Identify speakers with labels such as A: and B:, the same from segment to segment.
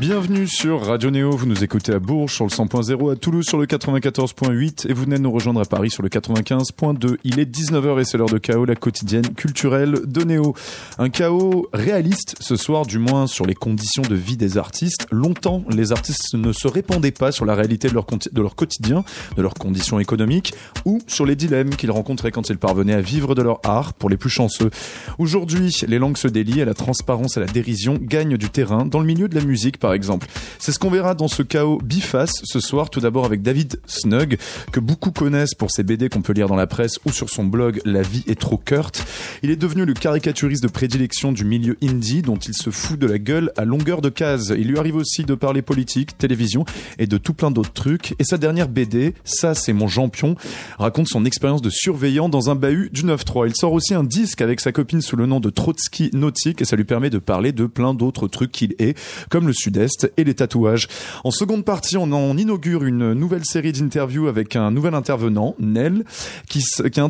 A: Bienvenue sur Radio Néo, vous nous écoutez à Bourges sur le 100.0, à Toulouse sur le 94.8 et vous venez nous rejoindre à Paris sur le 95.2. Il est 19h et c'est l'heure de chaos, la quotidienne culturelle de Néo. Un chaos réaliste ce soir, du moins sur les conditions de vie des artistes. Longtemps, les artistes ne se répandaient pas sur la réalité de leur, de quotidien, de leurs conditions économiques ou sur les dilemmes qu'ils rencontraient quand ils parvenaient à vivre de leur art pour les plus chanceux. Aujourd'hui, les langues se délient et la transparence et la dérision gagnent du terrain dans le milieu de la musique exemple. C'est ce qu'on verra dans ce chaos biface ce soir, tout d'abord avec David Snug, que beaucoup connaissent pour ses BD qu'on peut lire dans la presse ou sur son blog La vie est trop Kurt. Il est devenu le caricaturiste de prédilection du milieu indie dont il se fout de la gueule à longueur de case. Il lui arrive aussi de parler politique, télévision et de tout plein d'autres trucs. Et sa dernière BD, ça c'est mon champion, raconte son expérience de surveillant dans un bahut du 9-3. Il sort aussi un disque avec sa copine sous le nom de Trotsky Nautique et ça lui permet de parler de plein d'autres trucs qu'il est, comme le Et les tatouages. En seconde partie, on en inaugure une nouvelle série d'interviews avec un nouvel intervenant, Nel, qui, qui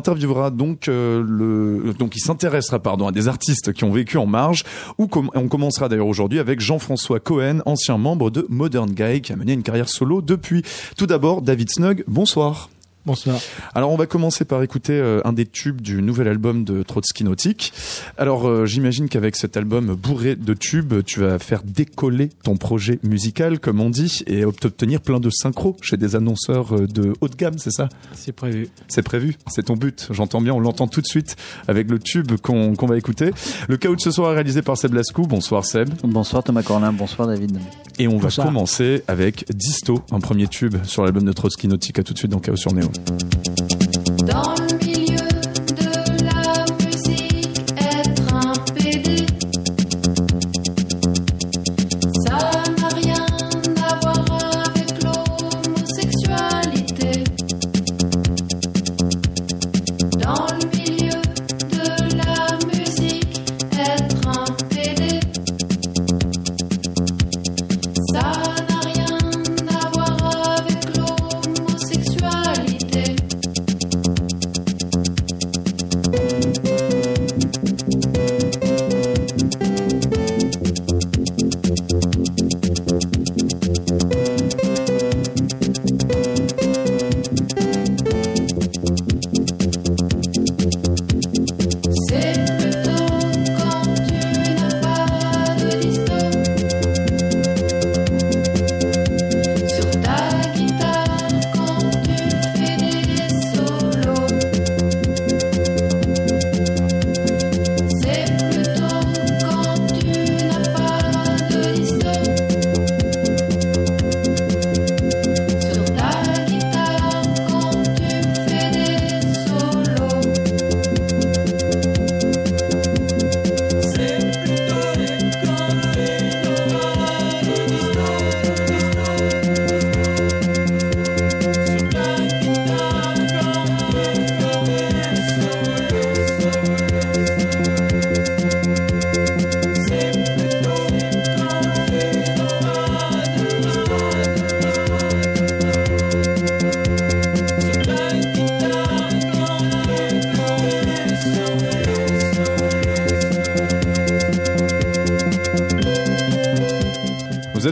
A: donc euh, donc il s'intéressera pardon à des artistes qui ont vécu en marge. Ou on commencera d'ailleurs aujourd'hui avec Jean-François Cohen, ancien membre de Modern Guy, qui a mené une carrière solo depuis. Tout d'abord, David Snug, bonsoir.
B: Bonsoir.
A: Alors on va commencer par écouter euh, un des tubes du nouvel album de Trotsky Nautique. Alors euh, j'imagine qu'avec cet album bourré de tubes, tu vas faire décoller ton projet musical, comme on dit, et obtenir plein de synchros chez des annonceurs euh, de haut de gamme, c'est ça?
B: C'est prévu.
A: C'est prévu, c'est ton but. J'entends bien, on l'entend tout de suite avec le tube qu'on va écouter. Le chaos de ce soir est réalisé par Seb Lascou. Bonsoir Seb.
C: Bonsoir Thomas Corlin, bonsoir David.
A: Et on va commencer avec Disto, un premier tube sur l'album de Trotsky Nautique. À tout de suite dans Chaos sur Néo. Thank you.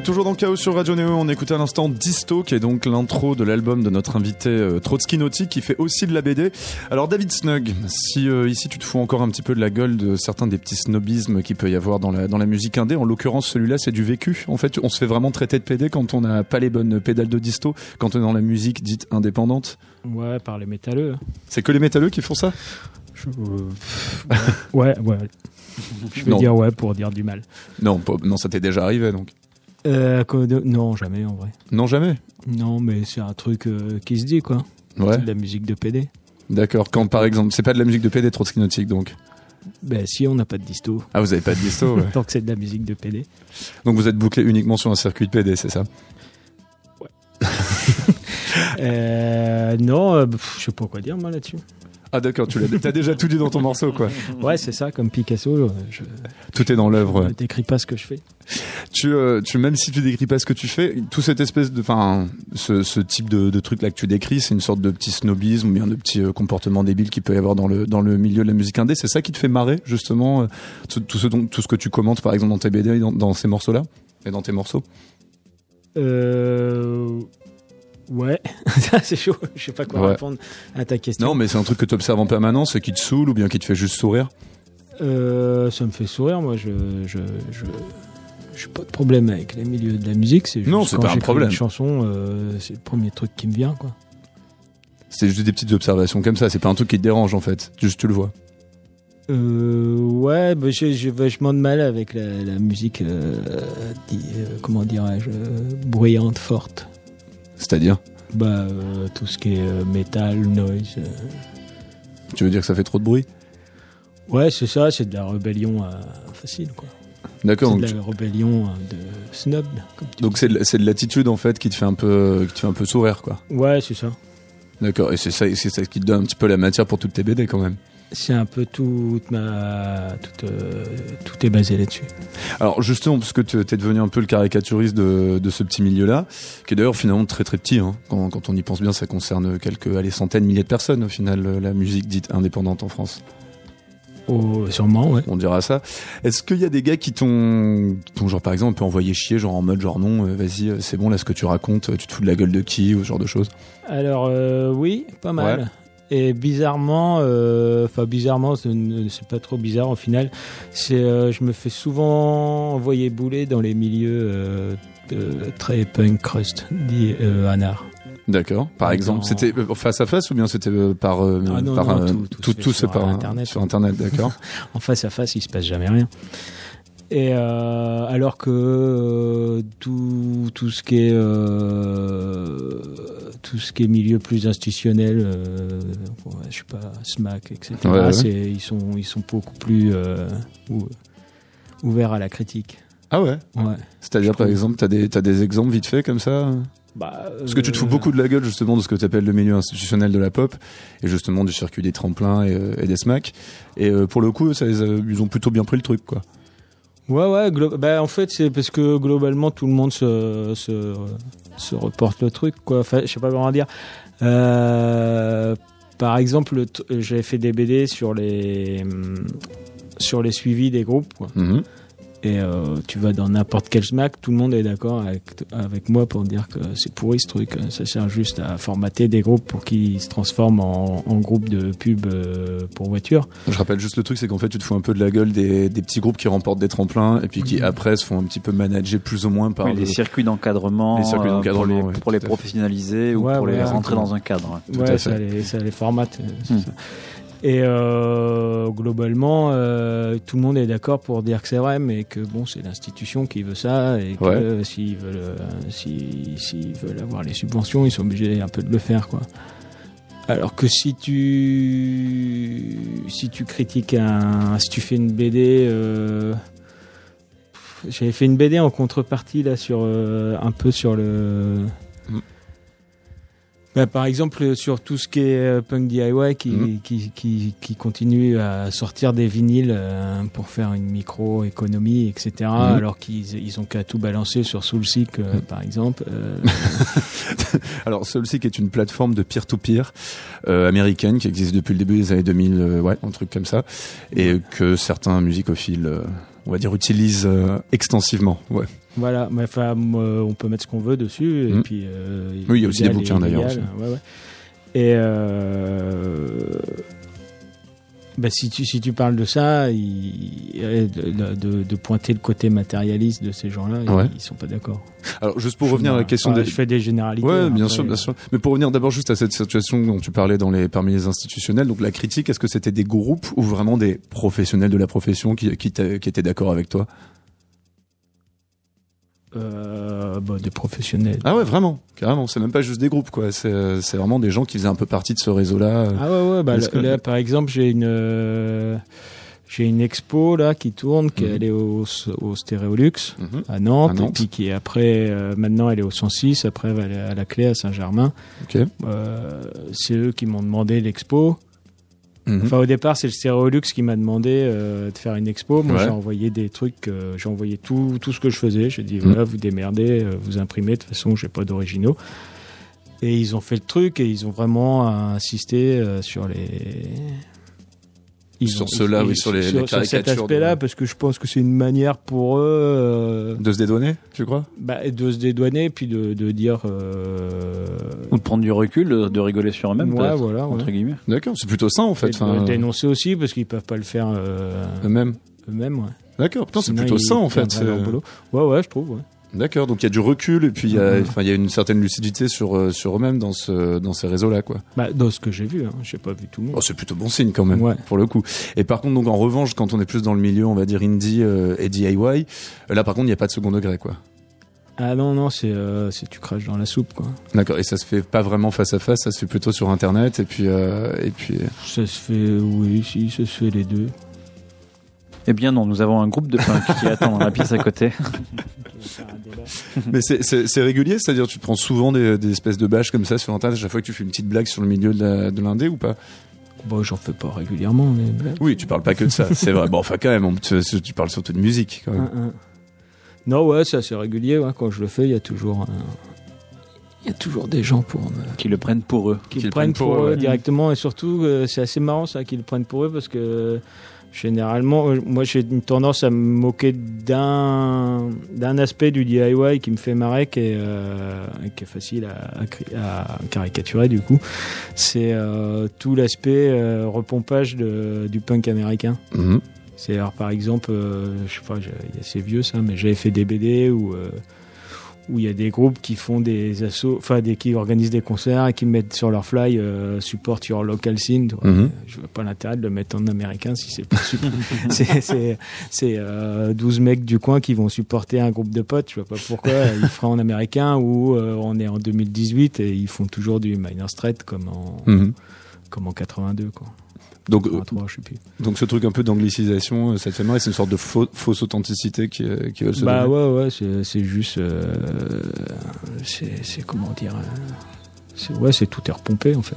A: Toujours dans le chaos sur Radio Néo. On écoutait à l'instant Disto, qui est donc l'intro de l'album de notre invité euh, Trotsky Nautique, qui fait aussi de la BD. Alors David Snug, si euh, ici tu te fous encore un petit peu de la gueule de certains des petits snobismes qu'il peut y avoir dans la, dans la musique indé, en l'occurrence celui-là c'est du vécu. En fait, on se fait vraiment traiter de PD quand on n'a pas les bonnes pédales de Disto, quand on est dans la musique dite indépendante.
B: Ouais, par les métalleux.
A: C'est que les métalleux qui font ça?
B: Je- euh, ouais, ouais. Je vais
A: Non.
B: dire ouais pour dire du mal.
A: Non, non, ça t'est déjà arrivé donc.
B: Euh, Non, jamais en vrai.
A: Non, jamais.
B: Non, mais c'est un truc euh, qui se dit quoi.
A: Ouais,
B: C'est de la musique de PD.
A: d'accord. Quand par exemple, c'est pas de la musique de PD Trotsky Nautique donc.
B: Ben si on n'a pas de disto.
A: Ah, vous avez pas de Disto, ouais.
B: Tant que c'est de la musique de PD.
A: Donc vous êtes bouclé uniquement sur un circuit de PD, c'est ça?
B: Euh, non, euh, je sais pas quoi dire moi là-dessus.
A: Ah d'accord, tu l'as, t'as déjà tout dit dans ton morceau, quoi.
B: Ouais, c'est ça, comme Picasso, je
A: Tout est dans l'œuvre.
B: ne décris pas ce que je fais.
A: Tu, euh, tu, même si tu décris pas ce que tu fais, tout cette espèce de, enfin, ce, ce type de, de truc là que tu décris, c'est une sorte de petit snobisme ou bien de petit euh, comportement débile qu'il peut y avoir dans le dans le milieu de la musique indé. C'est ça qui te fait marrer justement, euh, tout, tout ce dont- tout ce que tu commentes par exemple dans tes BD, dans, dans ces morceaux là et dans tes morceaux?
B: Euh... Ouais, c'est chaud, je sais pas quoi
A: Ouais.
B: répondre à ta question.
A: Non, mais c'est un truc que tu observes en permanence qui te saoule ou bien qui te fait juste sourire.
B: Euh, ça me fait sourire, moi, je... je, je... j'ai pas de problème avec les milieux de la musique, c'est juste
A: Non, c'est pas un problème.
B: Une chanson, euh, c'est le premier truc qui me vient, quoi.
A: C'est juste des petites observations comme ça. C'est pas un truc qui te dérange en fait. Juste tu le vois.
B: Euh, ouais, bah, j'ai vachement de mal avec la, la musique, euh, comment dirais-je, bruyante, forte.
A: C'est-à-dire,
B: Bah, euh, tout ce qui est euh, métal, noise. euh.
A: tu veux dire que ça fait trop de bruit?
B: Ouais, c'est ça, c'est de la rébellion euh, facile, quoi.
A: D'accord.
B: C'est
A: Donc,
B: de
A: tu-
B: la rébellion euh, de snob. Comme tu
A: donc
B: dis.
A: c'est de, c'est de l'attitude en fait qui te fait un peu, qui te fait un peu sourire quoi.
B: Ouais, c'est ça.
A: D'accord. Et c'est ça, c'est ça qui te donne un petit peu la matière pour toutes tes BD quand même.
B: C'est un peu toute ma. Toute, euh, tout est basé là-dessus.
A: Alors justement, parce que tu es devenu un peu le caricaturiste de, de ce petit milieu-là, qui est d'ailleurs finalement très très petit. Hein. Quand, quand on y pense bien, ça concerne quelques allez, centaines, milliers de personnes au final, euh, la musique dite indépendante en France.
B: Oh, sûrement, ouais.
A: On dira ça. Est-ce qu'il y a des gars qui t'ont, genre par exemple un peu envoyé chier, genre en mode genre non, euh, vas-y, c'est bon là ce que tu racontes, tu te fous de la gueule de qui ou ce genre de choses?
B: Alors, euh, oui, pas mal. Et bizarrement, euh, enfin bizarrement, c'est pas trop bizarre au final. C'est, euh, je me fais souvent envoyer bouler dans les milieux euh, très punk crust, dit Anar.
A: D'accord. Par
B: Dans-
A: exemple, c'était face à face ou bien c'était par, euh,
B: Ah non,
A: par
B: non, tout- tout
A: tout, c'est par
B: Internet.
A: sur internet, d'accord.
B: En face à face, il se passe jamais rien. Et euh, alors que euh, tout, tout ce qui est euh, tout ce qui est milieu plus institutionnel, je sais pas, SMAC, etc.
A: Ouais, ouais.
B: c'est- ils sont ils sont beaucoup plus ou- ouverts à la critique.
A: ah ouais?
B: Ouais.
A: C'est-à-dire par exemple, t'as des t'as des exemples vite fait comme ça?
B: Bah,
A: Parce que tu te fous beaucoup de la gueule justement de ce que tu appelles le milieu institutionnel de la pop et justement du circuit des tremplins et, et des smacks. Et pour le coup, ça ils ont plutôt bien pris le truc quoi.
B: Ouais, ouais. bah, en fait, c'est parce que globalement, tout le monde se, se, se reporte le truc, quoi. Enfin, je sais pas comment dire. Euh, par exemple, j'avais fait des BD sur les hum, sur les suivis des groupes, quoi.
A: Mhm.
B: Et euh, tu vas dans n'importe quel smack, tout le monde est d'accord avec, avec moi pour dire que c'est pourri ce truc. Ça sert juste à formater des groupes pour qu'ils se transforment en, en groupe de pub euh, pour voiture.
A: Je rappelle juste le truc, c'est qu'en fait, tu te fous un peu de la gueule des, des petits groupes qui remportent des tremplins et puis qui
B: Mhm.
A: après se font un petit peu manager plus ou moins par
C: Oui,
A: le-
C: les circuits d'encadrement,
A: Les circuits
C: euh,
A: d'encadrement,
C: pour les, pour les professionnaliser ou
B: Ouais,
C: pour les rentrer dans un cadre.
B: Ouais, ça les, ça les formate. ça. Et euh, globalement, euh, tout le monde est d'accord pour dire que c'est vrai, mais que bon, c'est l'institution qui veut ça et que
A: Ouais.
B: euh, s'ils veulent, si- s'ils veulent avoir les subventions, ils sont obligés un peu de le faire, quoi. Alors que si tu si tu critiques un, si tu fais une BD, euh, j'avais fait une BD en contrepartie là sur euh, un peu sur le. Bah, par exemple, sur tout ce qui est euh, punk DIY qui,
A: Mhm.
B: qui, qui, qui continue à sortir des vinyles euh, pour faire une micro-économie, etc. Alors qu'ils ils ont qu'à tout balancer sur Soulseek, euh,
A: Mhm.
B: par exemple. Euh,
A: Alors, Soulseek est une plateforme de peer-to-peer euh, américaine qui existe depuis le début des années 2000, euh, ouais, un truc comme ça, et que certains musicophiles, euh, on va dire, utilisent euh, extensivement. Ouais.
B: Voilà, mais enfin, moi, on peut mettre ce qu'on veut dessus. Et
A: Mhm.
B: puis, euh,
A: Oui, il y a aussi des bouquins, d'ailleurs,
B: illégal, ouais, ouais. Et euh, bah, si, tu, si tu parles de ça, il- de, de, de pointer le côté matérialiste de ces gens-là, ils-
A: Ouais.
B: ils sont pas d'accord.
A: Alors, juste pour revenir à la question
B: Enfin,
A: des...
B: Je fais des généralités.
A: Ouais,
B: hein,
A: bien
B: après,
A: sûr, bien sûr. Mais pour revenir d'abord juste à cette situation dont tu parlais dans les parmi les institutionnels, donc la critique, est-ce que c'était des groupes ou vraiment des professionnels de la profession qui qui, t'a- qui étaient d'accord avec toi?
B: Euh, bah, des professionnels.
A: Ah ouais, vraiment, carrément. C'est même pas juste des groupes, quoi. C'est euh, c'est vraiment des gens qui faisaient un peu partie de ce réseau-là.
B: Ah ouais, ouais, bah, là,
A: que-
B: là, par exemple, j'ai une, euh, j'ai une expo là qui tourne, qui elle est au, au Stéréolux
A: Mhm.
B: à Nantes,
A: À Nantes.
B: et puis qui est après, euh, maintenant elle est au 106, après elle va aller à la clé à Saint-Germain.
A: Ok.
B: Euh, c'est eux qui m'ont demandé l'expo.
A: Mhm.
B: Enfin, au départ, c'est le Stéréolux qui m'a demandé euh, de faire une expo. Moi,
A: Ouais.
B: j'ai envoyé des trucs, euh, j'ai envoyé tout, tout ce que je faisais. J'ai dit,
A: Mhm.
B: voilà, vous démerdez, euh, vous imprimez. De toute façon, j'ai pas d'originaux. Et ils ont fait le truc et ils ont vraiment insisté euh, sur les. Ils
A: Sur
B: ont-
A: ceux-là,
B: ils-
A: oui, sur les- les
B: sur cet
A: caricatures
B: aspect-là,
A: de-
B: parce que je pense que c'est une manière pour eux euh,
A: De se dédouaner, tu crois?
B: bah, de se dédouaner, puis de, de dire. Euh,
C: Ou de prendre du recul, de, de rigoler sur eux-mêmes,
B: ouais, voilà, ouais.
C: entre guillemets.
A: D'accord, c'est plutôt ça en
B: Et
A: fait.
B: de
A: Enfin,
B: dénoncer aussi parce qu'ils peuvent pas le faire euh,
A: eux-mêmes.
B: eux-mêmes. Ouais.
A: D'accord, putain, c'est plutôt ça en fait.
B: Ouais, ouais, je trouve. Ouais.
A: D'accord, donc il y a du recul et puis il y a, y une certaine lucidité sur, euh, sur eux-mêmes dans, ce, dans ces réseaux-là, quoi.
B: Bah, dans ce que j'ai vu, hein. j'ai pas vu tout le monde.
A: Oh, c'est plutôt bon signe quand même,
B: Ouais.
A: pour le coup. Et par contre, donc en revanche, quand on est plus dans le milieu, on va dire indie euh, et DIY, euh, là par contre, il n'y a pas de second degré, quoi.
B: Ah non, non, c'est euh, c'est tu craches dans la soupe, quoi.
A: D'accord, et ça se fait pas vraiment face à face, ça se fait plutôt sur Internet et puis euh, et puis.
B: Ça se fait, oui, si, ça se fait les deux.
C: Eh bien non, nous avons un groupe de punk qui attend dans la pièce à côté.
A: Mais c'est- c'est c'est régulier, c'est-à-dire tu te prends souvent des, des espèces de bâches comme ça sur Internet à chaque fois que tu fais une petite blague sur le milieu de l'indé ou pas?
B: Bon, j'en fais pas régulièrement, mais.
A: Oui, tu parles pas que de ça, c'est vrai. Bon, enfin quand même, on- tu, tu parles surtout de musique quand même.
B: Un, un. Non, ouais, c'est assez régulier. Ouais. Quand je le fais, il y a toujours, un- il y a toujours des gens pour me,
C: qui le prennent pour eux.
B: qui le
A: le
B: prennent
A: prennent
B: pour,
A: pour eux,
B: eux
A: ouais.
B: directement et surtout euh, c'est assez marrant ça qu'ils le prennent pour eux parce que généralement euh, moi j'ai une tendance à me moquer d'un d'un aspect du DIY qui me fait marrer qui est, euh, qui est facile à, à cri- à caricaturer du coup c'est euh, tout l'aspect euh, repompage de- du punk américain
A: Mhm.
B: C'est alors par exemple, euh, je sais pas, c'est vieux ça, mais j'avais fait des BD où euh, où il y a des groupes qui font des assos, enfin des qui organisent des concerts et qui mettent sur leur fly euh, support your local scene. vois.
A: Mhm.
B: Je vois pas l'intérêt de le mettre en américain si c'est pas c'est c'est c'est euh, 12 mecs du coin qui vont supporter un groupe de potes. Je vois pas pourquoi ils feraient en américain ou euh, on est en 2018 et ils font toujours du minor straight comme en
A: Mhm.
B: comme en 82 quoi.
A: Donc, euh,
B: 83, je sais plus.
A: donc ce truc un peu d'anglicisation, euh, ça te fait c'est une sorte de fausse authenticité qui, euh, qui veut se
B: Bah
A: donner.
B: ouais, ouais, c'est, juste. euh, c'est, comment dire. euh, ouais, c'est tout est repompé en fait.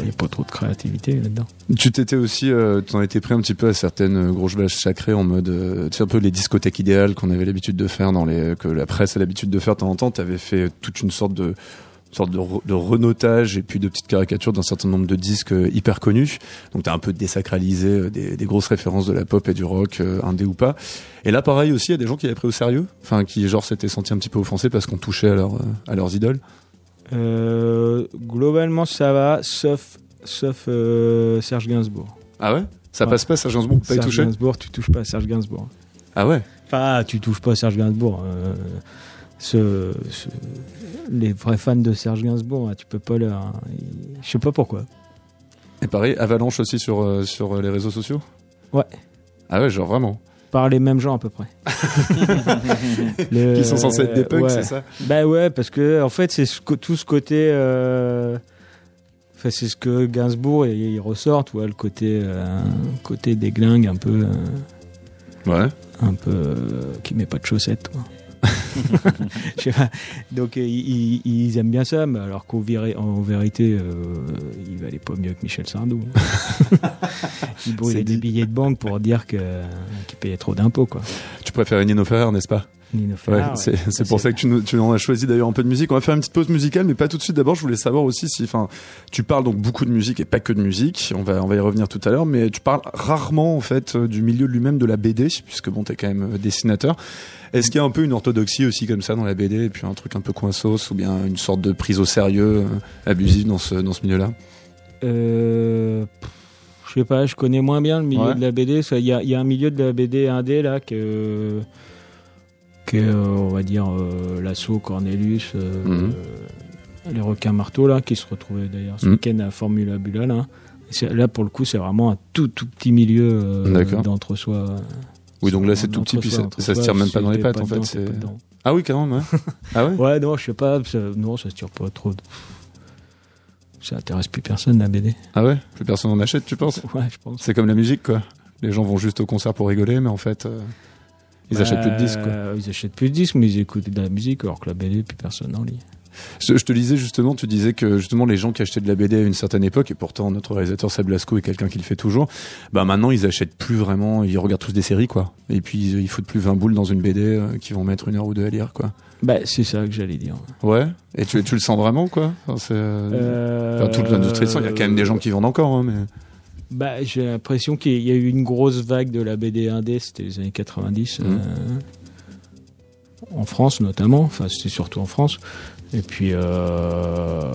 B: Il n'y a pas trop de créativité là-dedans.
A: Tu t'étais aussi, euh, t'en étais pris un petit peu à certaines grosses vaches sacrées en mode, euh, tu sais un peu les discothèques idéales qu'on avait l'habitude de faire dans les, que la presse a l'habitude de faire de temps en temps. T'avais fait toute une sorte de, sorte de, re- de renotage et puis de petites caricatures d'un certain nombre de disques euh, hyper connus. Donc t'as un peu désacralisé euh, des, des grosses références de la pop et du rock, euh, indé ou pas. Et là, pareil aussi, il y a des gens qui avaient pris au sérieux, enfin qui genre s'étaient sentis un petit peu offensés parce qu'on touchait à, leur, euh, à leurs idoles.
B: Euh, globalement, ça va, sauf, sauf Serge Gainsbourg.
A: Ah ouais? Ça
B: Ouais.
A: passe pas, Serge Gainsbourg? Pas
B: Serge
A: touché
B: Gainsbourg, tu touches pas à Serge Gainsbourg.
A: Ah ouais?
B: Enfin, tu touches pas à Serge Gainsbourg. Ce, ce- les vrais fans de Serge Gainsbourg, hein, tu peux pas leur. ils- Je sais pas pourquoi.
A: Et pareil, Avalanche aussi sur, euh, sur euh, les réseaux sociaux?
B: Ouais.
A: Ah ouais, genre vraiment?
B: Par les mêmes gens à peu près. Le-
A: Qui sont censés être des punks,
B: ouais.
A: c'est ça?
B: Bah ouais, parce que en fait, c'est ce tout ce côté. euh, Enfin, c'est ce que Gainsbourg il, il ressort, tu vois, le côté, euh, côté déglingue un peu, euh,
A: Ouais.
B: un peu euh, qui met pas de chaussettes. Quoi. Je sais pas. Donc euh, ils, ils aiment bien ça, mais alors qu'en vé- en vérité, euh, il valait pas mieux que Michel Sardou. il brûlait
A: C'est
B: des billets de banque pour dire qu'il payait trop d'impôts, quoi.
A: Tu préfères Nino Ferrer, n'est-ce pas? Ouais,
B: Ferrer, ouais.
A: c'est c'est pour ça que tu, nous- tu en as choisi d'ailleurs un peu de musique. On va faire une petite pause musicale, mais pas tout de suite. D'abord, je voulais savoir aussi si, enfin, tu parles donc beaucoup de musique et pas que de musique. On va, on va y revenir tout à l'heure, mais tu parles rarement en fait euh, du milieu lui-même de la BD, puisque bon, t'es quand même euh, dessinateur. Est-ce qu'il y a un peu une orthodoxie aussi comme ça dans la BD, et puis un truc un peu coinsos, ou bien une sorte de prise au sérieux euh, abusive dans ce dans ce milieu-là?
B: Euh, je sais pas, je connais moins bien le milieu
A: Ouais.
B: de la BD. Il y a, y a un milieu de la BD indé là que, euh, on va dire euh, l'assaut Cornelius, euh,
A: Mhm.
B: les requins marteaux là, qui se retrouvaient d'ailleurs ce
A: Mhm.
B: week-end à Formula Bula là. C'est- Là pour le coup, c'est vraiment un tout tout petit milieu euh, d'entre-soi.
A: Oui, donc là, c'est tout petit, puis ça- ça se tire même pas dans les pattes, en fait, c'est- Ah oui, carrément. Ouais. ah ouais.
B: Ouais, non, je sais pas. ça- non, ça se tire pas trop. Ça intéresse plus personne la BD.
A: Ah ouais. Plus personne en achète, tu penses?
B: Ouais, je pense.
A: C'est comme la musique, quoi. Les gens vont juste au concert pour rigoler, mais en fait, euh, ils achètent plus de disques, quoi.
B: Euh, Ils achètent plus de disques, mais ils écoutent de la musique, alors que la BD, plus personne n'en lit.
A: Je, te lisais justement, tu disais que justement les gens qui achetaient de la BD à une certaine époque, et pourtant notre réalisateur Seb Lasco est quelqu'un qui le fait toujours, bah maintenant ils achètent plus vraiment, ils regardent tous des séries quoi. Et puis ils, ils foutent plus 20 boules dans une BD euh, qui vont mettre une heure ou deux à lire quoi.
B: Bah, c'est ça que j'allais dire.
A: Ouais. Et tu, tu le sens vraiment quoi? Enfin, c'est, euh,
B: Euh,
A: enfin, toute l'industrie il y a quand même des gens qui vendent encore, hein, mais.
B: Bah, j'ai l'impression qu'il y a eu une grosse vague de la BD indé, c'était les années 90,
A: Mhm.
B: euh, en France notamment, enfin c'était surtout en France. Et puis, euh,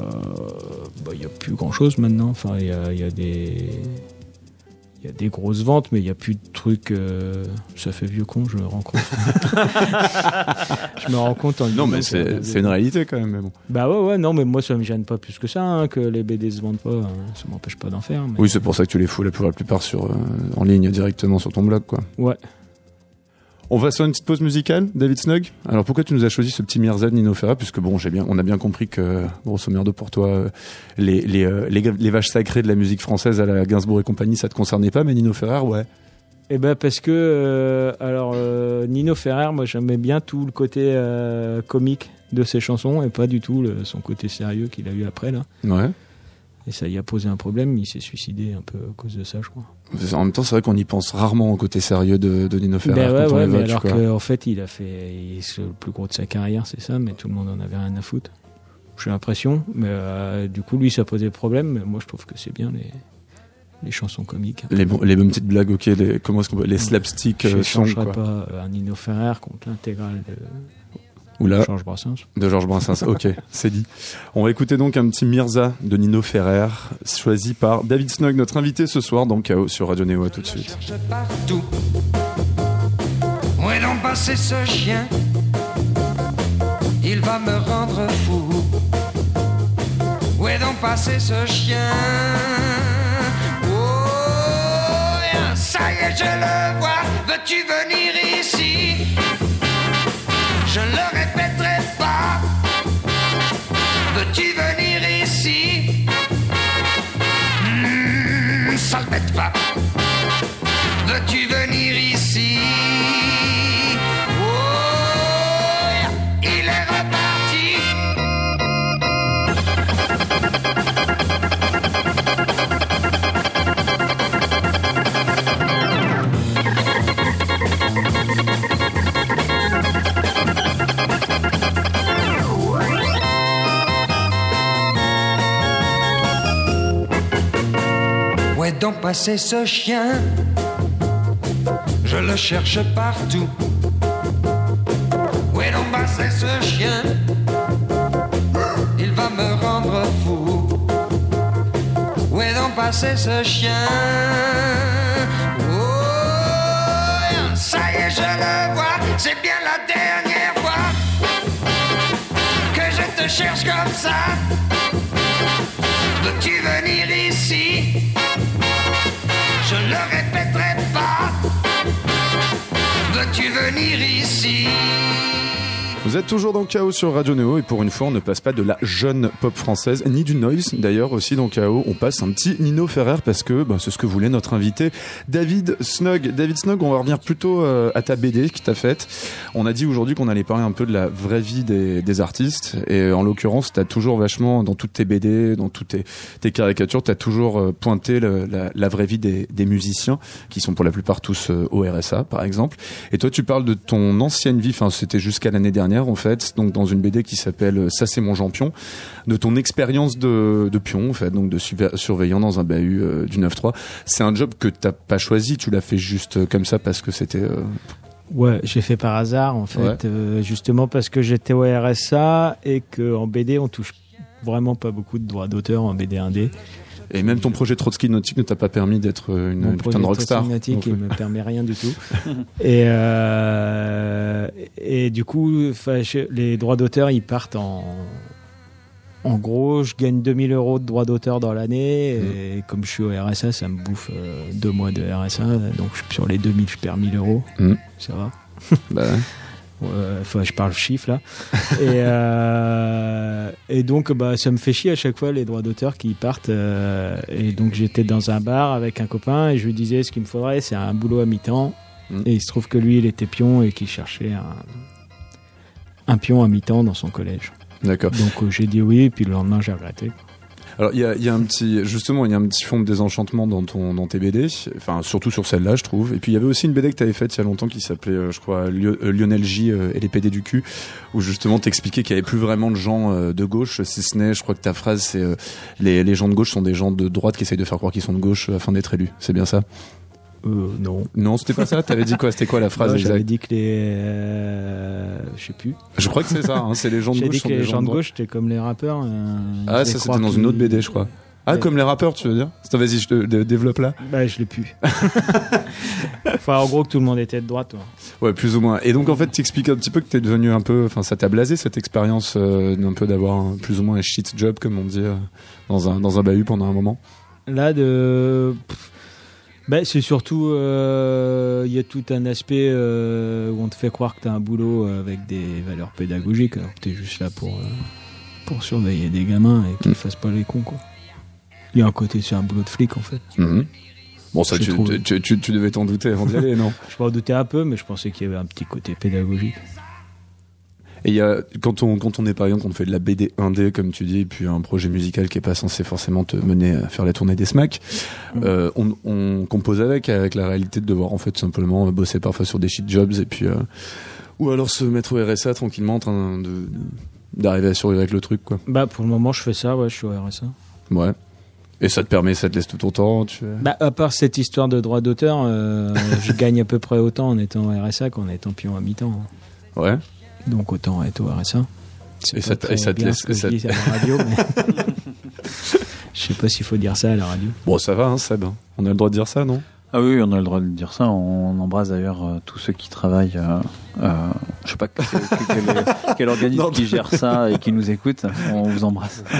B: bah, il n'y a plus grand chose maintenant, enfin il y a, il y a des... Il y a des grosses ventes, mais il n'y a plus de trucs. euh, ça fait vieux con, je me rends compte. je me rends compte en
A: Non, mais c'est c'est une réalité quand même. Mais bon.
B: Bah ouais, ouais, non, mais moi ça me gêne pas plus que ça, hein, que les BD se vendent pas, hein, ça m'empêche pas d'en faire. mais-
A: Oui, c'est pour ça que tu les fous la plupart, la plupart sur, euh, en ligne directement sur ton blog quoi.
B: Ouais.
A: On va sur une petite pause musicale, David Snug. Alors pourquoi tu nous as choisi ce petit Mirza de Nino Ferrer Puisque bon, j'ai bien, on a bien compris que grosso merdo pour toi, euh, les, les, les, les vaches sacrées de la musique française à la Gainsbourg et compagnie, ça te concernait pas, mais Nino Ferrer, ouais.
B: Eh ben parce que euh, alors euh, Nino Ferrer, moi j'aimais bien tout le côté euh, comique de ses chansons et pas du tout le- son côté sérieux qu'il a eu après là.
A: Ouais.
B: Et ça y a posé un problème, il s'est suicidé un peu à cause de ça, je crois.
A: En même temps, c'est vrai qu'on y pense rarement au côté sérieux de, de Nino Ferrer
B: Ben ouais,
A: quand on
B: ouais, mais alors qu'en fait il a fait il- le plus gros de sa carrière, c'est ça, mais tout le monde en avait rien à foutre. J'ai l'impression, mais euh, du coup lui ça posait problème, mais moi je trouve que c'est bien les les chansons comiques.
A: Les, bons- les bonnes petites blagues, ok, les, comment est-ce qu'on les slapstick
B: Je
A: euh,
B: ne
A: songs,
B: changerai
A: quoi.
B: pas un Nino Ferrer contre l'intégrale de
A: Oula,
B: Georges Brassens.
A: de Georges Brassens. Ok, c'est dit. On va écouter donc un petit Mirza de Nino Ferrer, choisi par David Snug, notre invité ce soir dans Chaos sur Radio Néo. À tout de suite.
D: partout. Où est donc passé ce chien Il va me rendre fou. Où est donc passé ce chien? Oh, ça y est, je le vois. Veux-tu venir ici? Je Etwa. That you donc passé ce chien Je le cherche partout. Où est donc passé ce chien? Il va me rendre fou. Où est donc passé ce chien? Oh, ça y est, je le vois. C'est bien la dernière fois que je te cherche comme ça. Veux-tu venir ici? Je ne le répéterai pas. Veux-tu venir ici?
A: Vous êtes toujours dans Chaos sur Radio Néo et pour une fois on ne passe pas de la jeune pop française ni du noise d'ailleurs aussi dans Chaos on passe un petit Nino Ferrer parce que bah, c'est ce que voulait notre invité David Snug. David Snug on va revenir plutôt euh, à ta BD qui t'a faite. On a dit aujourd'hui qu'on allait parler un peu de la vraie vie des, artistes et en l'occurrence t'as toujours vachement dans toutes tes BD, dans toutes tes, tes caricatures t'as toujours euh, pointé la, vraie vie des, des musiciens qui sont pour la plupart tous euh, au RSA par exemple. Et toi, tu parles de ton ancienne vie, enfin, c'était jusqu'à l'année dernière, en fait, donc dans une BD qui s'appelle euh, Ça, c'est mon champion, de ton expérience de, de pion, en fait, donc de surve- surveillant dans un bahut euh, du 9-3. C'est un job que t'as pas choisi, tu l'as fait juste euh, comme ça parce que c'était. euh,
B: Ouais, j'ai fait par hasard en fait,
A: Ouais.
B: euh, justement parce que j'étais au RSA et que en BD on touche vraiment pas beaucoup de droits d'auteur en BD indé.
A: Et même ton projet Trotsky Nautique ne t'a pas permis d'être euh, une,
B: Mon
A: une
B: projet
A: putain de rockstar.
B: Trotsignatic,
A: Donc,
B: il me permet rien du tout. et euh, et du coup, les droits d'auteur ils partent en en gros, je gagne 2000 euros de droits d'auteur dans l'année et
A: Mm.
B: comme je suis au RSA, ça me bouffe euh, deux mois de RSA. Donc sur les 2000, je perds 1000 euros.
A: Mm.
B: Ça va.
A: bah,
B: Enfin, je parle chiffre là. et, euh, et donc, bah, ça me fait chier à chaque fois les droits d'auteur qui partent. euh, et donc, j'étais dans un bar avec un copain et je lui disais ce qu'il me faudrait, c'est un boulot à mi-temps.
A: Mm.
B: Et il se trouve que lui, il était pion et qu'il cherchait un, un pion à mi-temps dans son collège.
A: D'accord.
B: Donc euh, j'ai dit oui, puis le lendemain j'ai regretté.
A: Alors il y a, un petit, justement, il y a un petit fond de désenchantement dans ton, dans tes BD, enfin surtout sur celle-là, je trouve. Et puis il y avait aussi une BD que tu avais faite il y a longtemps qui s'appelait, euh, je crois, euh, Lionel J euh, et les PD du cul, où justement t'expliquais qu'il y avait plus vraiment de gens de gauche, si ce n'est, je crois que ta phrase c'est les, les gens de gauche sont des gens de droite qui essayent de faire croire qu'ils sont de gauche afin d'être élus. C'est bien ça?
B: Euh, non.
A: Non, c'était pas ça. T'avais dit quoi C'était quoi la phrase
B: J'avais dit que les, euh, je sais plus.
A: Je crois que c'est ça. Hein, c'est les gens de
B: J'ai
A: gauche
B: dit
A: sont
B: que les gens de gauche étaient comme les rappeurs. euh,
A: Ah, ça c'était dans une autre BD, je crois. Ah,
B: Ouais.
A: comme les rappeurs, tu veux dire vas-y, je te dé- développe là.
B: Bah, je l'ai plus. enfin, en gros, que tout le monde était de droite. ouais.
A: Ouais, plus ou moins. Et donc en fait, t'expliques un petit peu que t'es devenu un peu, enfin, ça t'a blasé cette expérience euh, d'un peu d'avoir plus ou moins un shit job, comme on dit, euh, dans un dans un bahut pendant un moment.
B: Là, de. pff, bah, c'est surtout. euh, Il y a tout un aspect euh, où on te fait croire que tu as un boulot euh, avec des valeurs pédagogiques, alors que tu es juste là pour, euh, pour surveiller des gamins et qu'ils
A: Mm.
B: fassent pas les cons, quoi. Il y a un côté, c'est un boulot de flic, en fait.
A: Mhm. Bon, ça, tu, tu, tu, tu devais t'en douter avant d'y aller, non?
B: Je m'en doutais un peu, mais je pensais qu'il y avait un petit côté pédagogique.
A: Et il y a, quand on, quand on est par exemple, on fait de la BD 1D, comme tu dis, et puis un projet musical qui est pas censé forcément te mener à faire la tournée des SMAC, euh, on, on compose avec, avec la réalité de devoir en fait simplement bosser parfois sur des shit jobs et puis, euh, ou alors se mettre au RSA tranquillement en train de, d'arriver à survivre avec le truc, quoi.
B: Bah, pour le moment, je fais ça, ouais, je suis au RSA.
A: Ouais. Et ça te permet, ça te laisse tout ton temps, tu
B: Bah, à part cette histoire de droit d'auteur, euh, je gagne à peu près autant en étant RSA qu'en étant pion à mi-temps.
A: Ouais.
B: Donc autant être au RSA.
A: Et ça et ça te laisse- ça
B: je
A: te-
B: dis à la radio, mais... Je sais pas s'il faut dire ça à la radio.
A: Bon, ça va, hein, Seb. On a le droit de dire ça, non?
C: Ah oui, on a le droit de dire ça. On embrasse d'ailleurs euh, tous ceux qui travaillent. Euh, euh, je sais pas que- que- quel, organisme
A: Non.
C: qui gère ça et qui nous écoute. On vous embrasse.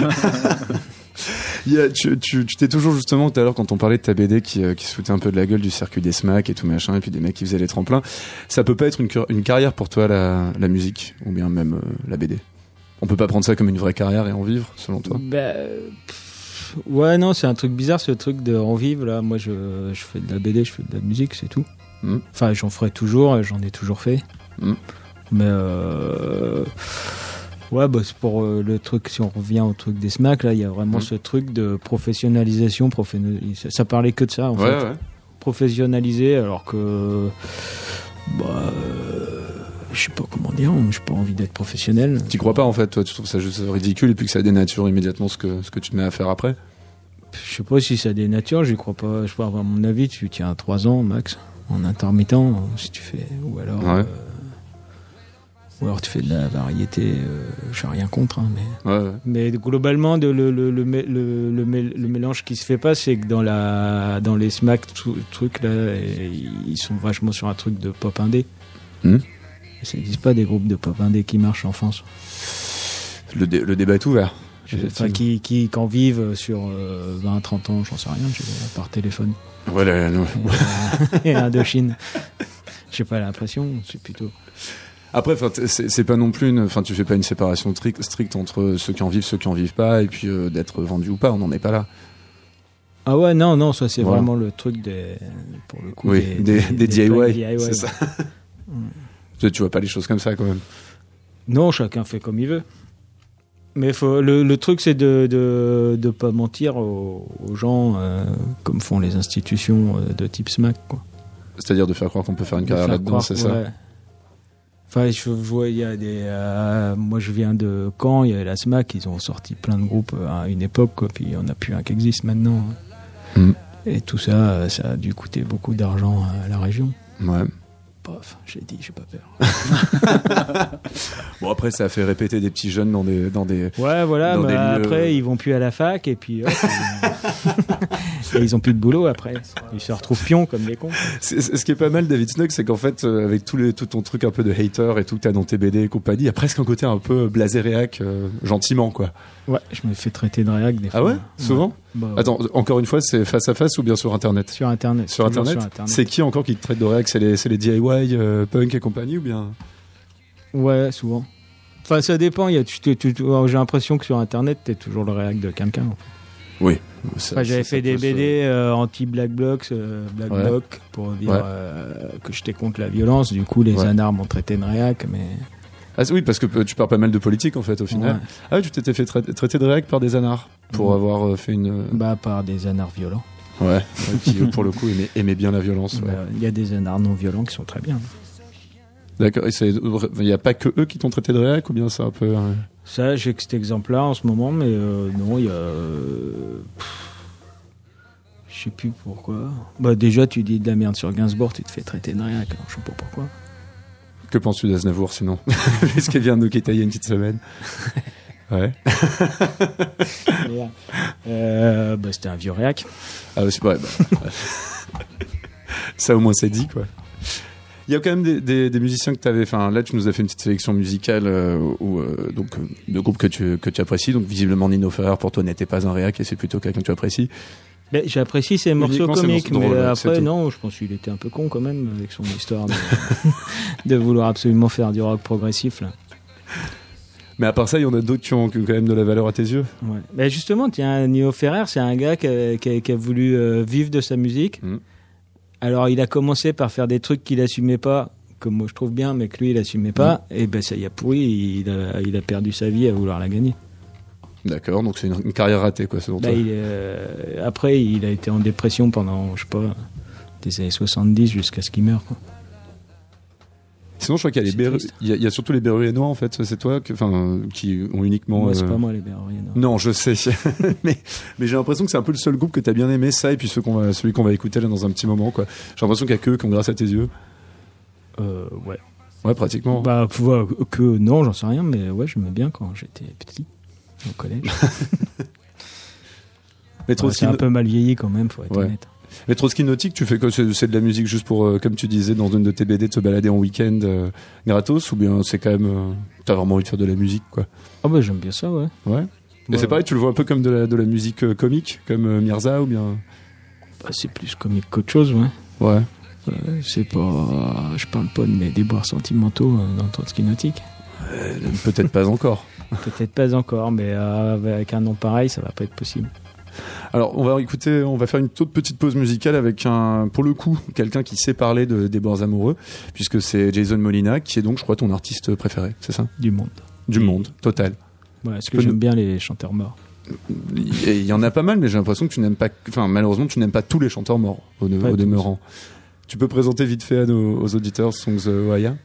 A: Il y a- tu t'es toujours justement tout à l'heure quand on parlait de ta BD qui, euh, qui se foutait un peu de la gueule du circuit des SMAC et tout machin et puis des mecs qui faisaient les tremplins. Ça peut pas être une, carrière pour toi la, la musique ou bien même euh, la BD. On peut pas prendre ça comme une vraie carrière et en vivre selon toi?
B: Bah, pff, ouais, non, c'est un truc bizarre ce truc de en vivre. Là, moi, je, je fais de la BD, je fais de la musique, c'est tout.
A: Mhm.
B: Enfin, j'en ferai toujours, j'en ai toujours fait.
A: Mhm.
B: Mais euh, ouais, bah, c'est pour euh, le truc. Si on revient au truc des SMAC, là, il y a vraiment
A: Mhm.
B: ce truc de professionnalisation. professionnali- ça, ça parlait que de ça, en fait.
A: ouais.
B: professionnalisé alors que bah euh, je sais pas comment dire j'ai pas envie d'être professionnel
A: Tu crois pas en fait, toi tu trouves ça juste ridicule et puis que ça dénature immédiatement ce que, ce que tu te mets à faire après?
B: Je sais pas si ça dénature j'y crois pas je pas à mon avis tu tiens 3 ans max en intermittent si tu fais ou alors
A: Ouais.
B: euh, ou alors tu fais de la variété euh, j'ai rien contre hein, mais
A: Ouais, ouais.
B: mais globalement de, le, le, le, le, le mé- le mélange qui se fait pas c'est que dans la dans les smack tout- trucs là et ils sont vachement sur un truc de pop indé. Et ça n'existe pas des groupes de pop indé qui marchent en France
A: Le, dé- le débat est ouvert.
B: enfin qui qui qu'en vivent sur 20 30 ans j'en sais rien je sais pas, par téléphone
A: Ouais, là, non.
B: et Indochine j'ai pas l'impression c'est plutôt
A: Après, c'est pas non plus une, enfin, tu fais pas une séparation tri- stricte entre ceux qui en vivent, ceux qui en vivent pas, et puis euh, d'être vendu ou pas. On n'en est pas là.
B: ah ouais non non ça c'est
A: Voilà.
B: vraiment le truc des pour le coup
A: Oui, des, des, DIY, c'est
B: ouais.
A: ça. tu, tu vois pas les choses comme ça quand même.
B: Non, chacun fait comme il veut. Mais faut, le, le truc, c'est de de, de pas mentir aux, aux gens euh, comme font les institutions euh, de type SMAC.
A: C'est-à-dire de faire croire qu'on peut faire une
B: De
A: carrière là-dedans, c'est ça.
B: Enfin, je, je vois, il y a des. euh, moi, je viens de Caen, il y a la SMAC, ils ont sorti plein de groupes euh, à une époque, quoi, puis il n'y en a plus un qui existe maintenant.
A: Mm.
B: Et tout ça, euh, ça a dû coûter beaucoup d'argent à la région.
A: Ouais.
B: Pof, j'ai dit, j'ai pas peur.
A: Bon après, ça a fait répéter des petits jeunes dans des, dans des.
B: Ouais, voilà, mais
A: lieux-
B: après, ils vont plus à la fac, et puis hop, et ils ont plus de boulot après. Ils se retrouvent pions comme des cons.
A: Ce qui est pas mal, David Snug, c'est qu'en fait, euh, avec les, tout ton truc un peu de hater et tout que t'as dans tes BD et compagnie, il y a presque un côté un peu blasé réac, euh, gentiment quoi.
B: Ouais, je me fais traiter de réac des fois.
A: Ah ouais Souvent
B: Bah, ouais.
A: Attends, encore une fois, c'est face à face ou bien sur Internet
B: Sur Internet.
A: Sur Internet, C'est qui encore qui te traite de réac? C'est les, c'est les DIY, euh, punk et compagnie ou bien?
B: Ouais, souvent. Enfin, ça dépend. Il y a, tu- tu- tu- alors, j'ai l'impression que sur Internet, t'es toujours le réac de quelqu'un. en fait.
A: Oui. Ça-
B: Enfin, j'avais
A: ça
B: fait des BD euh, anti-Black Blocs, euh, Black
A: Ouais.
B: Bloc, pour dire
A: Ouais.
B: euh, que j'étais contre la violence. Du coup, les
A: Ouais.
B: anards m'ont traité de réac, mais
A: Ah oui, parce que euh, tu parles pas mal de politique en fait au final. Ah oui, tu t'étais fait trai- traiter de réac par des anards pour
B: Mhm.
A: avoir euh, fait une.
B: Bah, par des anards violents.
A: Ouais, qui pour le coup aimait bien la violence.
B: Bah, Il y a des anards non violents qui sont très bien.
A: D'accord. Il y a pas que eux qui t'ont traité de réac ou bien c'est un peu. euh,
B: Ça, j'ai que cet exemple-là en ce moment, mais euh, non, il y a. euh, Je sais plus pourquoi. Bah, déjà, tu dis de la merde sur Gainsbourg, tu te fais traiter de rien, alors je sais pas pourquoi.
A: Que penses-tu d'Aznavour sinon Puisqu'elle vient de nous quitter il y a une petite semaine. Ouais.
B: Euh, bah, c'était un vieux réac.
A: Ah, c'est ouais, bah, ouais. Ça au moins c'est dit quoi. Il y a quand même des, des, des musiciens que tu avais. Enfin, là, tu nous as fait une petite sélection musicale euh, où, euh, donc euh, de groupes que tu que tu apprécies. Donc visiblement Nino Ferrer pour toi n'était pas un réac et c'est plutôt quelqu'un que tu apprécies.
B: J'apprécie ses morceaux comiques, mais après, non, je pense qu'il était un peu con quand même avec son histoire de, de vouloir absolument faire du rock progressif. Là.
A: Mais à part ça, il y en a d'autres qui ont, quand même de la valeur à tes yeux.
B: Ouais. Mais justement, tiens, Nio Ferrer, c'est un gars qui a, qui a- qui a voulu vivre de sa musique.
A: Mhm.
B: Alors, il a commencé par faire des trucs qu'il assumait pas, comme moi je trouve bien, mais que lui il assumait pas. Et ben ça y a pourri, il a, il a perdu sa vie à vouloir la gagner.
A: D'accord. Donc c'est une, une carrière ratée quoi selon
B: Bah,
A: toi.
B: il, euh, après, il a été en dépression pendant, je sais pas, des années 70 jusqu'à ce qu'il meure. quoi.
A: Sinon, je crois qu'il y a les Berru- il y, a- il y a surtout les Berruénois en fait. C'est toi, enfin, qui ont uniquement.
B: Moi, c'est
A: euh,
B: pas moi les Berriens.
A: Non, je sais. mais mais j'ai l'impression que c'est un peu le seul groupe que t'as bien aimé, ça, et puis ceux qu'on va, celui qu'on va écouter là dans un petit moment, quoi. J'ai l'impression qu'il y a que eux qui ont grâce à tes yeux.
B: Euh, ouais.
A: Ouais, pratiquement.
B: Bah, faut voir que non, j'en sais rien, mais ouais, j'aimais bien quand j'étais petit, au collège.
A: mais
B: Ouais,
A: Trotsky,
B: c'est un peu mal vieilli quand même, faut être
A: Ouais.
B: honnête.
A: Mais Trotsky Nautique, tu fais que c'est de la musique juste pour, euh, comme tu disais, dans une de tes BD, de se balader en week-end euh, gratos, ou bien c'est quand même, euh, t'as vraiment envie de faire de la musique, quoi?
B: Ah bah j'aime bien ça, ouais.
A: Ouais. Et
B: Ouais,
A: c'est pareil, tu le vois un peu comme de la, de la musique euh, comique, comme Mirza, ou bien?
B: Bah, c'est plus comique qu'autre chose, ouais.
A: Ouais.
B: C'est pas, je parle pas de mes déboires sentimentaux euh, dans Trotsky Nautique.
A: Peut-être pas encore.
B: Peut-être pas encore, mais avec un nom pareil, ça va pas être possible.
A: Alors, on va écouter, on va faire une toute petite pause musicale avec un, pour le coup, quelqu'un qui sait parler de, des bords amoureux, puisque c'est Jason Molina, qui est donc, je crois, ton artiste préféré, c'est ça?
B: Du monde.
A: Du monde, total.
B: Ouais,
A: peux
B: que j'aime
A: nous-
B: bien les chanteurs morts.
A: Il y en a pas mal, mais j'ai l'impression que tu n'aimes pas, enfin, malheureusement, tu n'aimes pas tous les chanteurs morts, au, demeurant. Tu peux présenter vite fait à nos, aux auditeurs Songs Ohia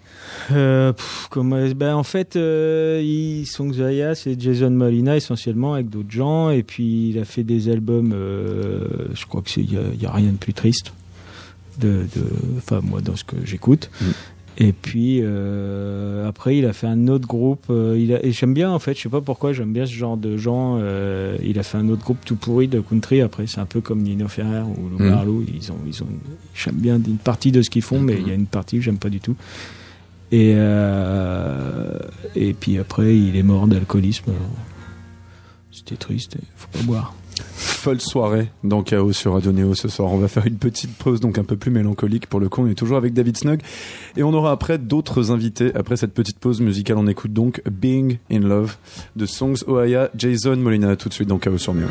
B: Euh, pff, comment- ben, en fait, euh, il, Songs c'est Jason Molina essentiellement avec d'autres gens, et puis il a fait des albums. euh, je crois que c'est il y, a- y a rien de plus triste. De, de, enfin moi dans ce que j'écoute.
A: Mm.
B: Et puis euh, après, il a fait un autre groupe. euh, il a, et j'aime bien en fait. Je sais pas pourquoi j'aime bien ce genre de gens. euh, il a fait un autre groupe tout pourri de country. Après, c'est un peu comme Nino Ferrer ou Lou
A: Mm.
B: Ils ont, ils ont. J'aime bien une partie de ce qu'ils font, mais il y a une partie que j'aime pas du tout. Et, et puis après, il est mort d'alcoolisme. C'était triste, il faut pas boire.
A: Folle soirée dans Chaos sur Radio Néo ce soir. On va faire une petite pause, donc un peu plus mélancolique pour le coup. On est toujours avec David Snug. Et on aura après d'autres invités. Après cette petite pause musicale, on écoute donc Being in Love de Songs Ohia, Jason Molina. Tout de suite dans Chaos sur Néo.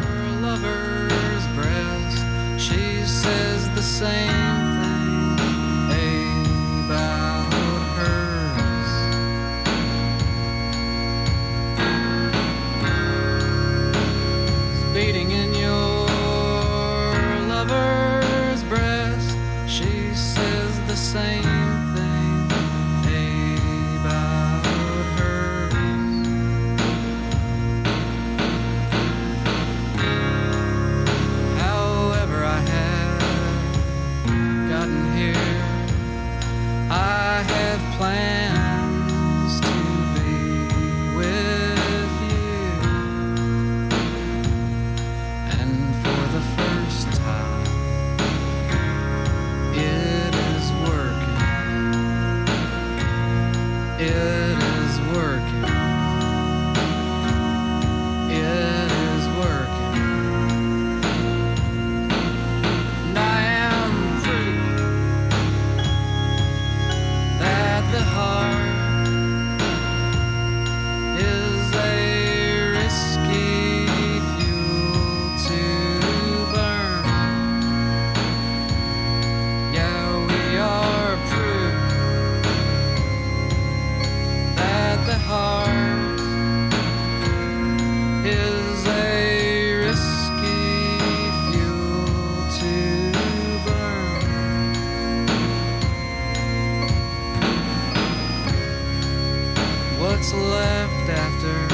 E: what's left after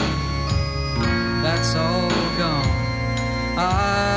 E: that's all gone. I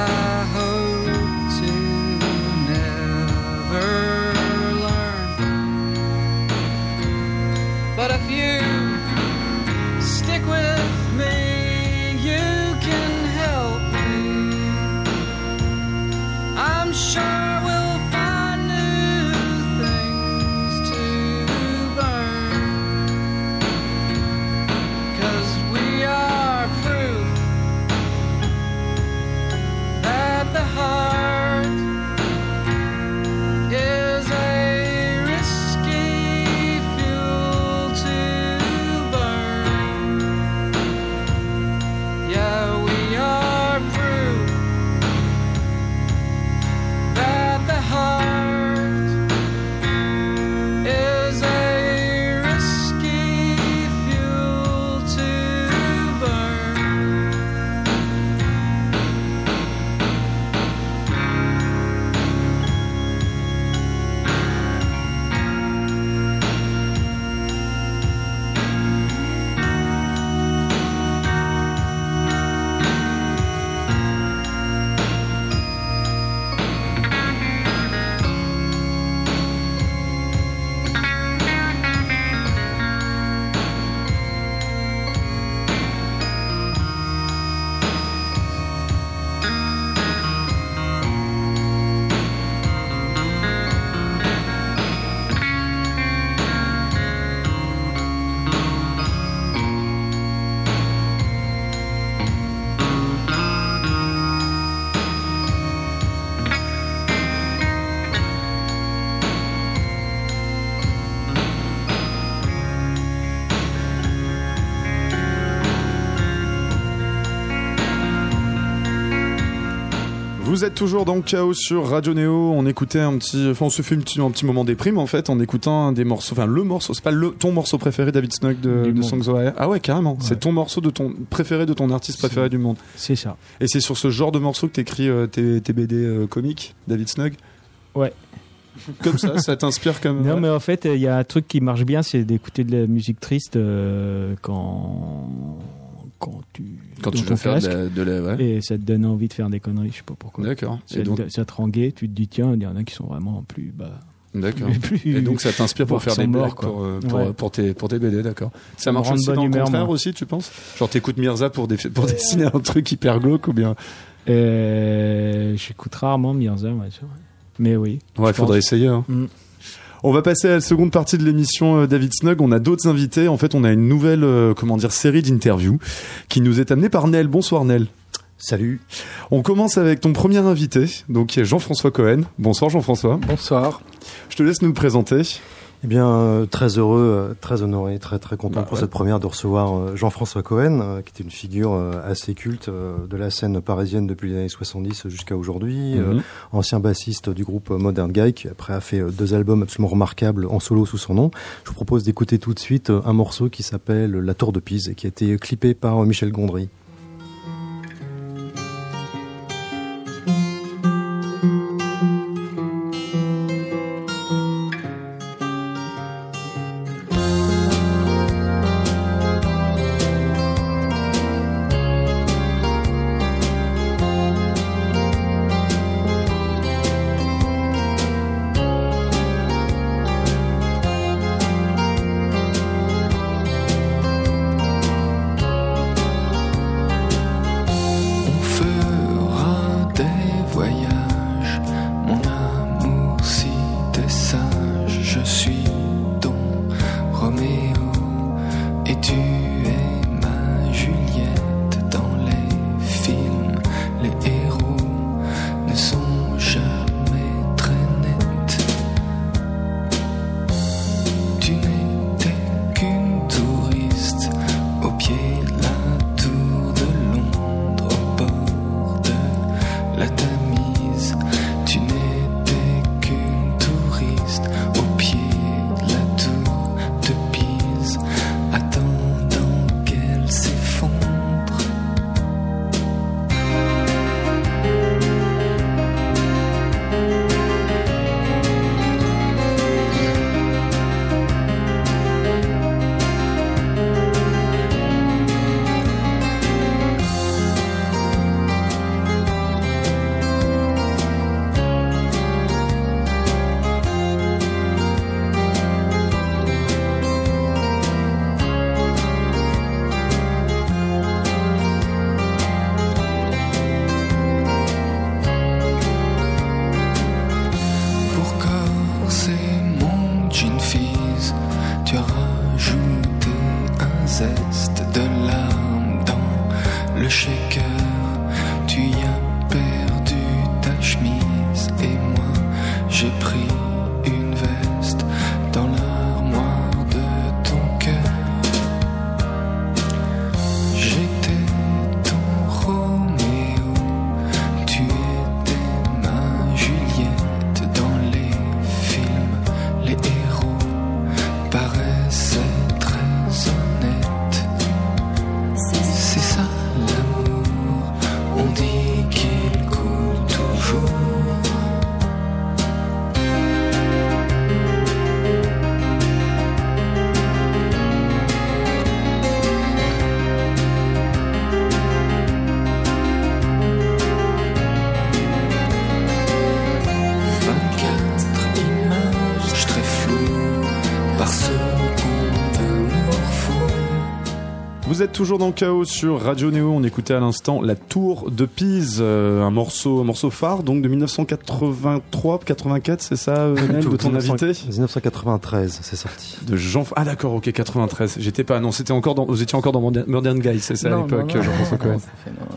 A: Vous êtes toujours dans Chaos sur Radio Néo. On écoutait un petit, enfin, on se fait un petit, un petit moment déprime en fait en écoutant des morceaux, enfin le morceau, c'est pas le, ton morceau préféré David Snug de. Songs of Fire. Ah ouais, carrément.
B: Ouais.
A: C'est ton morceau de ton préféré de ton artiste préféré du monde.
B: C'est ça.
A: Et c'est sur ce genre de morceau que t'écris euh, tes, tes BD euh, comiques, David Snug.
B: Ouais.
A: Comme ça, ça t'inspire comme.
B: Non,
A: ouais.
B: mais en fait, il y a un truc qui marche bien, c'est d'écouter de la musique triste euh, quand quand tu
A: Quand tu veux faire de de la- ouais.
B: et ça te donne envie de faire des conneries, je sais pas pourquoi.
A: D'accord.
B: Ça,
A: donc,
B: te- ça te rend gai, tu te dis tiens, il y en a qui sont vraiment plus bas.
A: d'accord. Et donc ça t'inspire pour faire des blagues pour, euh, pour,
B: Ouais.
A: pour tes, pour tes BD, d'accord. Ça marche aussi dans le contraire aussi, tu penses? Genre t'écoutes Mirza pour, des, pour dessiner un truc hyper glauque ou bien?
B: Euh, J'écoute rarement Mirza, ouais. Mais oui.
A: Ouais,
B: je
A: faudrait
B: pense.
A: essayer. hein.
B: Mm.
A: On va passer à la seconde partie de l'émission euh, David Snug. On a d'autres invités. En fait, on a une nouvelle, euh, comment dire, série d'interviews qui nous est amenée par Nel. Bonsoir Nel.
F: Salut.
A: On commence avec ton premier invité, donc qui est Jean-François Cohen. Bonsoir Jean-François.
F: Bonsoir.
A: Je te laisse nous le présenter.
F: Eh bien, euh, très heureux, euh, très honoré, très très content
A: Bah,
F: pour
A: ouais.
F: cette première de recevoir euh, Jean-François Cohen, qui était une figure assez culte de la scène parisienne depuis les années 70 jusqu'à aujourd'hui.
A: Mhm.
F: ancien bassiste du groupe Modern Guy, qui après a fait deux albums absolument remarquables en solo sous son nom. Je vous propose d'écouter tout de suite un morceau qui s'appelle La Tour de Pise et qui a été clippé par Michel Gondry.
G: Toujours
A: dans le chaos sur Radio Néo. On écoutait à l'instant La Tour de Pise, euh, un morceau, un morceau phare donc de 1983-84, c'est ça, euh, Nel, de ton
F: 1900
A: invité
F: 1993, c'est sorti.
A: De Jean. Ah d'accord, ok, 93. J'étais pas. Non, c'était encore dans. Vous étiez encore dans Modern- Guy, c'est ça à
H: Non,
A: l'époque,
H: non, non,
A: Jean-François Cohen.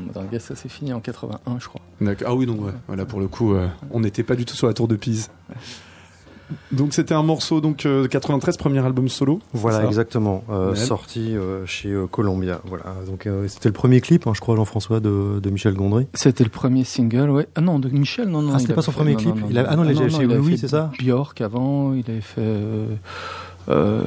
H: Modern Guy, ça s'est fini en 81, je crois.
A: D'accord. Ah oui, donc ouais. Voilà, pour le coup, euh, on n'était pas du tout sur la Tour de Pise. Donc c'était un morceau donc euh, 93, premier album solo.
F: Voilà, exactement. Euh, sorti euh, chez euh, Columbia. Voilà. Donc euh, c'était le premier clip, hein, je crois, Jean-François, de, de Michel Gondry.
H: C'était le premier single, ouais. Ah non, de Michel, non, non.
F: Ah, c'était pas son
H: fait-
F: premier
H: non,
F: clip
H: non, non,
F: Il a- ah non, il
H: non,
F: avait chez
H: fait
F: c'est ça
H: Björk avant, il avait fait. Euh, euh,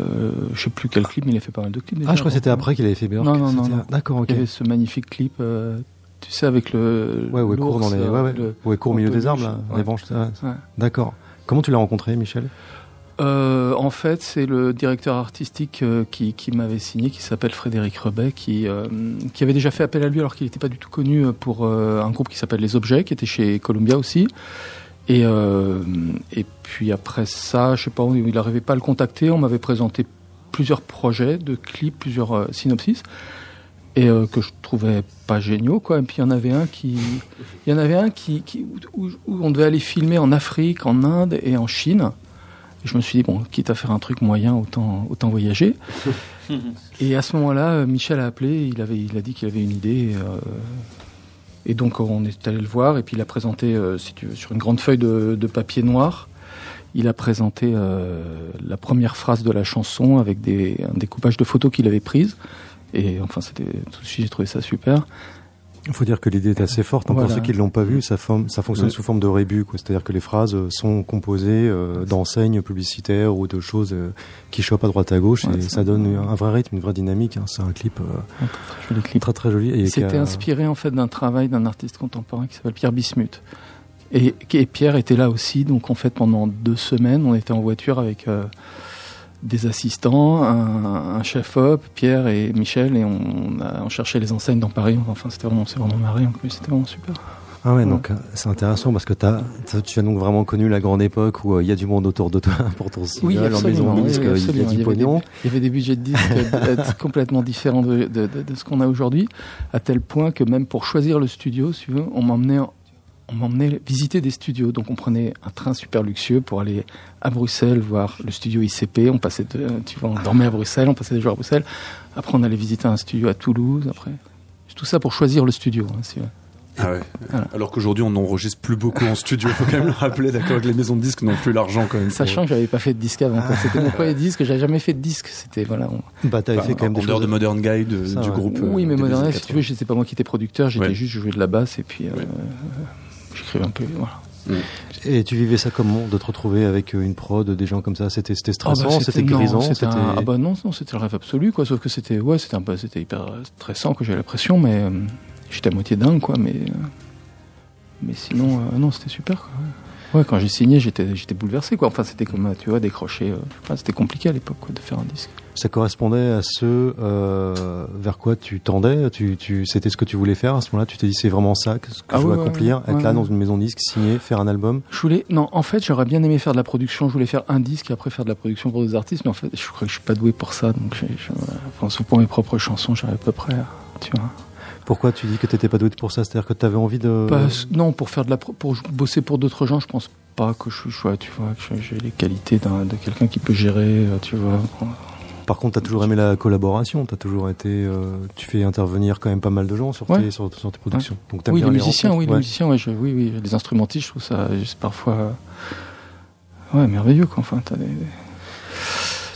H: je sais plus quel clip, mais il a fait pas mal de clips. déjà
F: Ah, je crois que c'était après qu'il avait fait Björk.
H: Non, non, non.
F: D'accord, ok.
H: Il y avait ce magnifique clip, euh, tu sais, avec le.
F: Ouais, ouais, court dans les, ouais, ouais,
H: le-
F: ouais, court au milieu des arbres, là,
H: ouais.
F: les branches. ouais.
H: Ouais.
F: D'accord. Comment tu l'as rencontré, Michel?
H: Euh, en fait, c'est le directeur artistique euh, qui, m'avait signé, qui s'appelle Frédéric Rebet, qui, euh, qui avait déjà fait appel à lui alors qu'il n'était pas du tout connu pour un groupe qui s'appelle Les Objets, qui était chez Columbia aussi. Et, et puis après ça, je sais pas, il n'arrivait pas à le contacter. On m'avait présenté plusieurs projets de clips, plusieurs synopsis, et euh, que je trouvais pas géniaux, quoi. Et puis il y en avait un qui, il y en avait un qui, qui où, où on devait aller filmer en Afrique, en Inde et en Chine. Et je me suis dit, bon, quitte à faire un truc moyen, autant, autant voyager. et à ce moment-là, euh, Michel a appelé, il, avait, il a dit qu'il avait une idée. euh, et donc on est allé le voir, et puis il a présenté, euh, si tu veux, sur une grande feuille de, de papier noir, il a présenté la première phrase de la chanson avec des, un découpage de photos qu'il avait prises. Et enfin, c'était tout de suite, j'ai trouvé ça super.
F: Il faut dire que l'idée est assez forte. hein.
H: Voilà.
F: Pour ceux qui ne l'ont pas vu, ça, forme- ça fonctionne sous forme de rébus. quoi. C'est-à-dire que les phrases euh, sont composées euh, d'enseignes publicitaires ou de choses euh, qui chopent à droite à gauche.
H: Ouais,
F: et ça donne un vrai rythme, une vraie dynamique. hein. C'est un clip euh,
H: Un très joli clip.
F: très très joli. Qui
H: C'était
F: a-
H: inspiré en fait d'un travail d'un artiste contemporain qui s'appelle Pierre Bismuth. Et, et Pierre était là aussi, donc en fait pendant deux semaines, on était en voiture avec des assistants, un, un chef-op, Pierre et Michel, et on, a, on cherchait les enseignes dans Paris. Enfin, c'était vraiment, vraiment marré en plus, c'était vraiment super.
F: Ah ouais,
H: Ouais.
F: donc euh, c'est intéressant parce que tu as donc vraiment connu la grande époque où euh, il y a du monde autour de toi pour ton single, en maison disque, il y a
H: absolument.
F: du
H: avait
F: pognon.
H: des, il y avait des budgets de disques euh, complètement différents de, de- de- de ce qu'on a aujourd'hui, à tel point que même pour choisir le studio, si tu veux, on m'emmenait, en- on m'emmenait visiter des studios. Donc on prenait un train super luxueux pour aller à Bruxelles voir le studio ICP. On passait, de, tu vois, on dormait à Bruxelles, on passait des jours à Bruxelles. Après on allait visiter un studio à Toulouse. Après tout ça pour choisir le studio. hein, si.
A: Ah ouais.
H: Voilà.
A: Alors qu'aujourd'hui on n'enregistre plus beaucoup en studio. Faut quand même le rappeler, d'accord, que les maisons de disques n'ont plus l'argent quand même. pour-
H: Sachant que j'avais pas fait de disque avant. C'était mon premier disque. J'avais jamais fait de disque. C'était voilà. on-
F: Bah, t'avais
A: Enfin,
F: fait quand même des choses.
A: de Modern Guy de-
F: Ça,
A: du
F: ouais.
A: groupe.
H: Oui,
A: euh,
H: mais Modern Life, si tu veux,
A: 80.
H: c'était pas moi qui étais producteur, j'étais
A: Ouais.
H: juste joué de la basse et puis euh,
A: Ouais.
H: J'écrivais un peu. Voilà.
F: Et tu vivais ça comment de te retrouver avec euh, une prod, des gens comme ça? C'était
H: Ah bah,
F: stressant, c'était grisant,
H: c'était
F: c'était.
H: un- Ah bah non, non, c'était le rêve absolu, quoi. Sauf que c'était, ouais, c'était un peu, c'était hyper stressant, que j'avais la pression, mais euh, j'étais à moitié dingue, quoi. Mais, euh, mais sinon, euh, non, c'était super, quoi. Ouais, Ouais, quand j'ai signé, j'étais, j'étais bouleversé, quoi. Enfin, c'était comme, tu vois, décrocher. euh, c'était compliqué à l'époque, quoi, de faire un disque.
F: Ça correspondait à ce euh, vers quoi tu tendais? Tu, tu, c'était ce que tu voulais faire à ce moment-là? Tu t'es dit c'est vraiment ça que,
H: Ah
F: je veux
H: ouais,
F: accomplir,
H: ouais,
F: être
H: ouais,
F: là dans une maison de disque, signer, faire un album?
H: Je voulais, non, en fait, j'aurais bien aimé faire de la production. Je voulais faire un disque et après faire de la production pour des artistes, mais en fait, je crois que je suis pas doué pour ça. Donc, j'ai- je- enfin, sauf pour mes propres chansons, j'arrive à peu près, tu vois.
F: Pourquoi tu dis que t'étais pas doué pour ça? C'est-à-dire que tu avais envie de.
H: Non, pour faire de la, pour bosser pour d'autres gens, je pense pas que je suis, tu vois, que j'ai les qualités de quelqu'un qui peut gérer, euh, tu vois.
F: Par contre, tu as toujours aimé la collaboration. T'as toujours été. euh, tu fais intervenir quand même pas mal de gens sur tes, sur, sur tes productions. Donc,
H: Oui, les musiciens, oui, les musiciens, je- oui, oui, les instrumentistes, je trouve ça, c'est parfois, ouais, merveilleux quoi. Enfin, t'as des-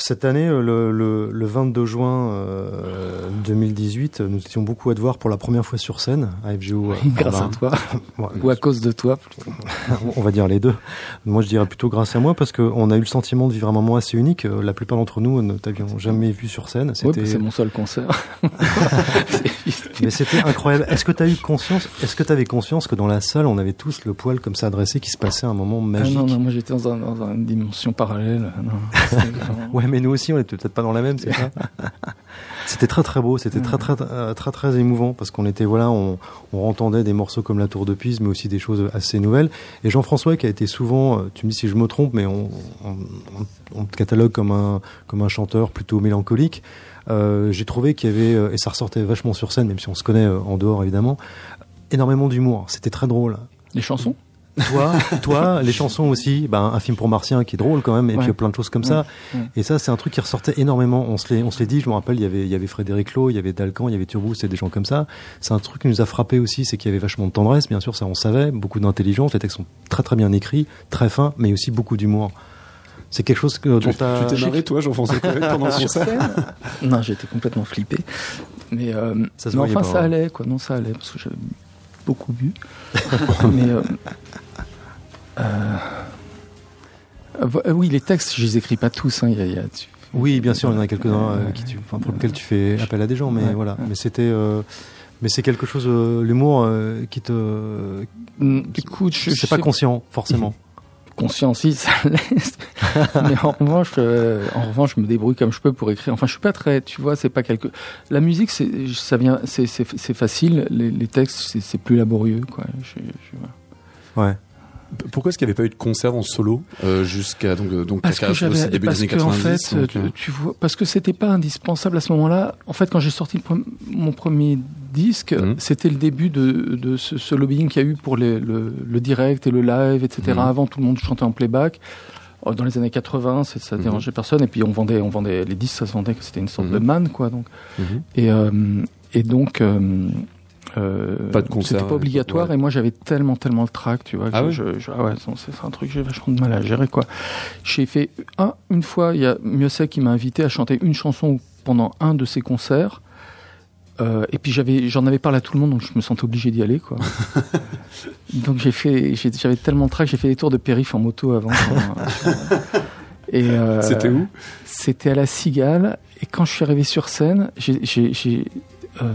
F: Cette année, euh, le, le, le 22 juin euh, 2018, nous étions beaucoup à te voir pour la première fois sur scène à FGO. euh,
H: grâce à toi
F: Ouais,
H: ou à cause de toi. plutôt.
F: on va dire les deux. Moi, je dirais plutôt grâce à moi parce qu'on a eu le sentiment de vivre un moment assez unique. Euh, La plupart d'entre nous ne t'avions jamais vu sur scène. C'était,
H: bah, c'est mon seul concert.
F: mais c'était incroyable. Est-ce que tu as eu conscience Est-ce que tu avais conscience que dans la salle, on avait tous le poil comme ça adressé, qui se passait un moment
H: Ah
F: magique
H: non, non, moi j'étais dans, un- dans une dimension parallèle. Non,
F: Ouais, mais nous aussi, on était peut-être pas dans la même, c'est ça C'était très très beau, c'était très très euh, très très émouvant parce qu'on était voilà, on, on entendait des morceaux comme la Tour de Pise, mais aussi des choses assez nouvelles. Et Jean-François qui a été souvent, euh, tu me dis si je me trompe, mais on, on, on- catalogue comme un comme un chanteur plutôt mélancolique. Euh, J'ai trouvé qu'il y avait et ça ressortait vachement sur scène, même si on se connaît en dehors évidemment, énormément d'humour. C'était très drôle.
H: Les chansons?
F: Toi, toi, les chansons aussi, ben, un film pour Martien qui est drôle quand même, et
H: Ouais.
F: puis plein de choses comme ça.
H: Ouais.
F: Et ça, c'est un truc qui ressortait énormément. On se l'est, on se l'est dit, je me rappelle, il y avait, il y avait Frédéric Lowe, il y avait Dalcan, il y avait Turbo, c'était des gens comme ça. C'est un truc qui nous a frappé aussi, c'est qu'il y avait vachement de tendresse, bien sûr, ça on savait, beaucoup d'intelligence, les textes sont très très bien écrits, très fins, mais aussi beaucoup d'humour. C'est quelque chose que, dont
A: Tu
F: t'as-
A: tu t'es marré, toi, Jean-François pendant
H: Sur
A: concert?
H: Non, j'étais complètement flippé. Mais, euh,
F: Ça se
H: mais enfin,
F: pas,
H: ça
F: hein.
H: allait, quoi. Non, ça allait, parce que j'avais beaucoup bu. mais. euh, euh, euh, oui, les textes, je les écris pas tous. Hein. Y a, y a- tu-
F: Oui, bien sûr, il y en a quelques-uns euh, qui tu, pour lesquels tu fais appel à des gens, mais
H: Ouais,
F: voilà.
H: ouais.
F: Mais c'était, euh, mais c'est quelque chose, euh, l'humour euh, qui te,
H: Mm, Écoute, je, je
F: pas conscient, forcément.
H: conscience, si, ça l'est. mais en revanche, euh, en revanche, je me débrouille comme je peux pour écrire. Enfin, je suis pas très, tu vois, c'est pas quelque. La musique, c'est, ça vient, c'est, facile. Les, les textes, c'est, plus laborieux, quoi. Je- je-.
F: Ouais.
A: Pourquoi est-ce qu'il n'y avait pas eu de concert en solo euh, jusqu'à donc euh, donc
H: Parce que
A: début
H: parce
A: des années
H: que en
A: 90
H: fait,
A: donc,
H: euh, tu vois, parce que c'était pas indispensable à ce moment-là. En fait, quand j'ai sorti pre- mon premier disque,
A: Mhm.
H: c'était le début de, de ce, ce lobbying qu'il y a eu pour les- le, le direct et le live, etc.
A: Mhm.
H: Avant, tout le monde chantait en playback. Euh, Dans les années 80, c'est- ça
A: Mhm.
H: dérangeait personne. Et puis on vendait, on vendait les disques, ça se vendait que c'était une sorte de manne, quoi. Donc et euh, et donc. Euh, euh,
A: Pas de concert,
H: C'était pas obligatoire
A: ouais.
H: et moi j'avais tellement tellement le trac, tu vois.
A: Ah
H: je, je- ah ouais, c'est un truc que j'ai vachement de mal à gérer quoi. J'ai fait un, une fois, il y a Mieuxet qui m'a invité à chanter une chanson pendant un de ses concerts. Euh, et puis j'avais, j'en avais parlé à tout le monde, donc je me sentais obligé d'y aller, quoi. donc j'ai fait, j'avais tellement de trac, j'ai fait des tours de périph en moto avant. et euh,
A: C'était où?
H: C'était à la Cigale. Et quand je suis arrivé sur scène, j'ai, euh,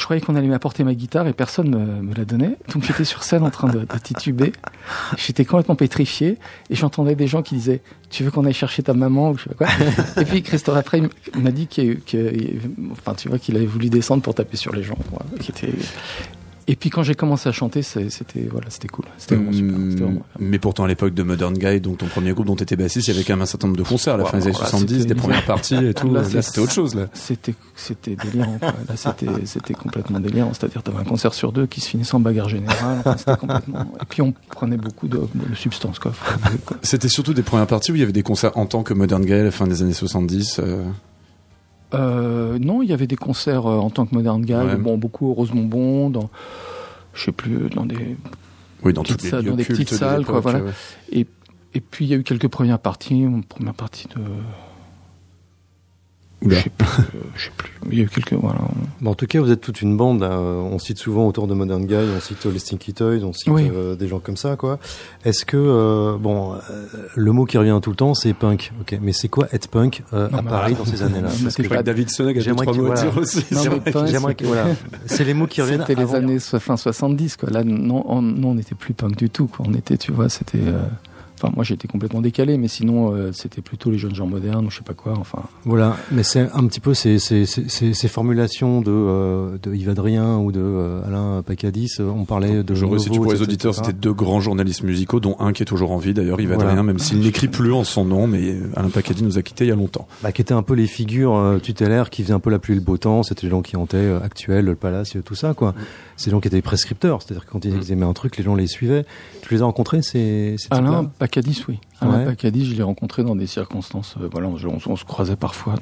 H: je croyais qu'on allait m'apporter ma guitare et personne me, me la donnait. Donc j'étais sur scène en train de, tituber. J'étais complètement pétrifié et j'entendais des gens qui disaient Tu veux qu'on aille chercher ta maman ou je sais quoi? Et puis Christophe après m'a dit qu'il, enfin, tu vois, qu'il avait voulu descendre pour taper sur les gens. Et puis quand j'ai commencé à chanter, c'était voilà, c'était cool. C'était vraiment super. Vraiment-
A: Mais pourtant, à l'époque de Modern Guy, donc ton premier groupe dont tu étais bassiste, il y avait quand même un certain nombre de concerts à la fin des années
H: voilà,
A: 70,
H: c'était-
A: des premières parties et tout.
H: Là,
A: c'était autre chose, là.
H: C'était, c'était délirant. Quoi. Là, c'était, c'était complètement délirant. C'est-à-dire, t'avais un concert sur deux qui se finissait en bagarre générale. Enfin, c'était complètement... Et puis, on prenait beaucoup de, de substances, quoi. quoi.
A: C'était surtout des premières parties où il y avait des concerts en tant que Modern Guy à la fin des années 70. euh,
H: Euh, non, il y avait des concerts euh, en tant que Modern Guy.
A: Ouais.
H: Bon, beaucoup au Rosemont Bon, dans, je sais plus, dans des,
A: Oui, dans
H: Petites
A: toutes les
H: salles, dans des petites salles, quoi, voilà.
A: ouais.
H: et puis, il y a eu quelques premières parties. Une première partie de. Je sais plus, euh, je sais plus. Il y a eu quelques, voilà.
F: Bon, en tout cas, vous êtes toute une bande. Euh, On cite souvent autour de Modern Guy, on cite euh, les Stinky Toys, on cite
H: Oui.
F: euh, des gens comme ça, quoi. Est-ce que, euh, bon, euh, le mot qui revient tout le temps, c'est punk. Ok, mais c'est quoi être punk euh,
H: Non,
F: à Paris dans ces années-là Parce
H: c'est
F: que
A: que David deux,
F: J'aimerais
A: trois
F: qu'il-
A: mots à
F: voilà.
A: dire aussi. C'est
H: mais
A: vrai.
H: punk,
F: j'aimerais que, voilà, c'est les mots qui reviennent.
H: C'était les années so- fin 70, quoi. Là, non, on, non, on n'était plus punk du tout, quoi. On était, tu vois, c'était. Enfin, moi, j'étais complètement décalé, mais sinon, euh, c'était plutôt les jeunes gens modernes ou je sais pas quoi. Enfin,
F: Voilà, mais c'est un petit peu ces, ces, ces, ces- ces formulations de, euh, de Yves Adrien ou de euh, Alain Pacadis. euh, On parlait de.
A: Je resitue pour les auditeurs, c'était deux grands journalistes musicaux, dont un qui est toujours en vie d'ailleurs, Yves
F: Voilà.
A: Adrien, même s'il n'écrit plus en son nom, mais Alain Pacadi nous a quittés il y a longtemps.
F: bah, qui étaient un peu les figures euh, tutélaires qui faisaient un peu la pluie et le beau temps. C'était les gens qui hantaient euh, Actuel, le Palace, tout ça, quoi. Les gens qui étaient prescripteurs, c'est-à-dire que quand ils
A: Mm.
F: aimaient un truc, les gens les suivaient. Tu les as rencontrés, ces, ces
H: Alain Pacadis, oui. Alain
F: Ouais.
H: Pacadis, je l'ai rencontré dans des circonstances. euh, voilà, on, on- on se croisait parfois.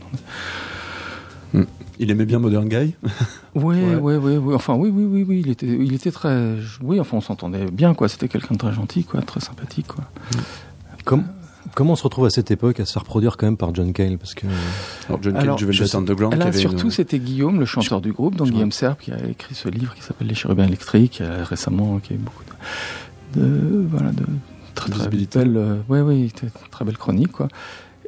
A: Il aimait bien Modern Guy
H: oui, oui, oui. Enfin, oui, oui, oui, oui. Il était, il était très. Oui, enfin, on s'entendait bien, quoi. C'était quelqu'un de très gentil, quoi, très sympathique, quoi.
F: Comme- Comment on se retrouve à cette époque à se faire produire quand même par John Cale Parce que
A: Alors John Cale,
F: sais-
A: Underground,
H: Là,
A: avait
H: surtout,
A: une-
H: c'était Guillaume, le chanteur du groupe, donc
A: je
H: Guillaume Serbe, qui a écrit ce livre qui s'appelle Les chérubins électriques, euh, récemment, qui a eu beaucoup de, de- voilà, de très, très belles, euh, ouais, oui, très, très belle chronique, quoi.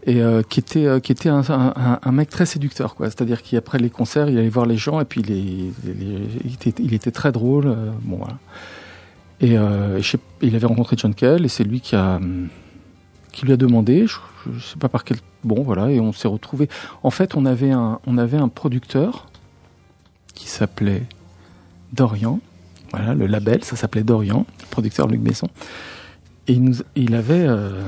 H: Et euh, qui était, euh, qui était un, un- un- un mec très séducteur, quoi. C'est-à-dire qu'après les concerts, il allait voir les gens et puis les, les- les- il, était, il était très drôle. euh, bon, voilà. Et euh, je sais- il avait rencontré John Cale et c'est lui qui a, hum, qui lui a demandé, je, je sais pas par quel, bon, voilà, et on s'est retrouvé. En fait, on avait un, on avait un producteur qui s'appelait Dorian. Voilà, le label, ça s'appelait Dorian, producteur Luc Besson. Et il, nous, il avait, euh,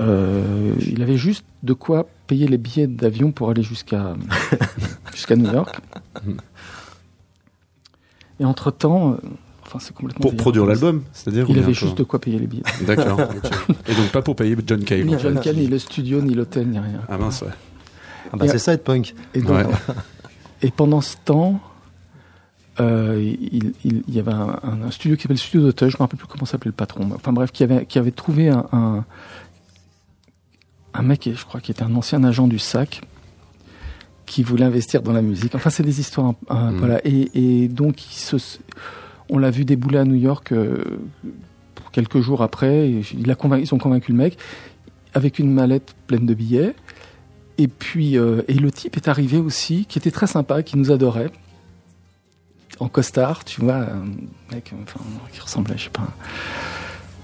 H: euh, il avait juste de quoi payer les billets d'avion pour aller jusqu'à jusqu'à New York. Et entre temps, enfin c'est complètement.
A: Pour produire l'album, c'est-à-dire
H: Il avait juste de quoi payer les billets.
A: D'accord. Et donc pas pour payer John Cale.
H: Ni. John Cale, ni le studio, ni l'hôtel, ni rien.
A: Ah mince, ouais.
F: ah bah, c'est ça être punk.
H: Et, donc,
A: Ouais.
H: et pendant ce temps, euh, il, il- il y avait un, studio qui s'appelle le Studio d'Auteuil, je me rappelle plus comment s'appelait le patron. Enfin bref, qui avait, qui avait trouvé un, un, un mec, je crois, qui était un ancien agent du SAC, qui voulait investir dans la musique. Enfin, c'est des histoires. Voilà. Et, et donc, il se- on l'a vu débouler à New York euh, quelques jours après. ils ont convaincu le mec avec une mallette pleine de billets. Et puis, euh, et le type est arrivé aussi, qui était très sympa, qui nous adorait, en costard, tu vois, un mec, qui ressemblait, je sais pas,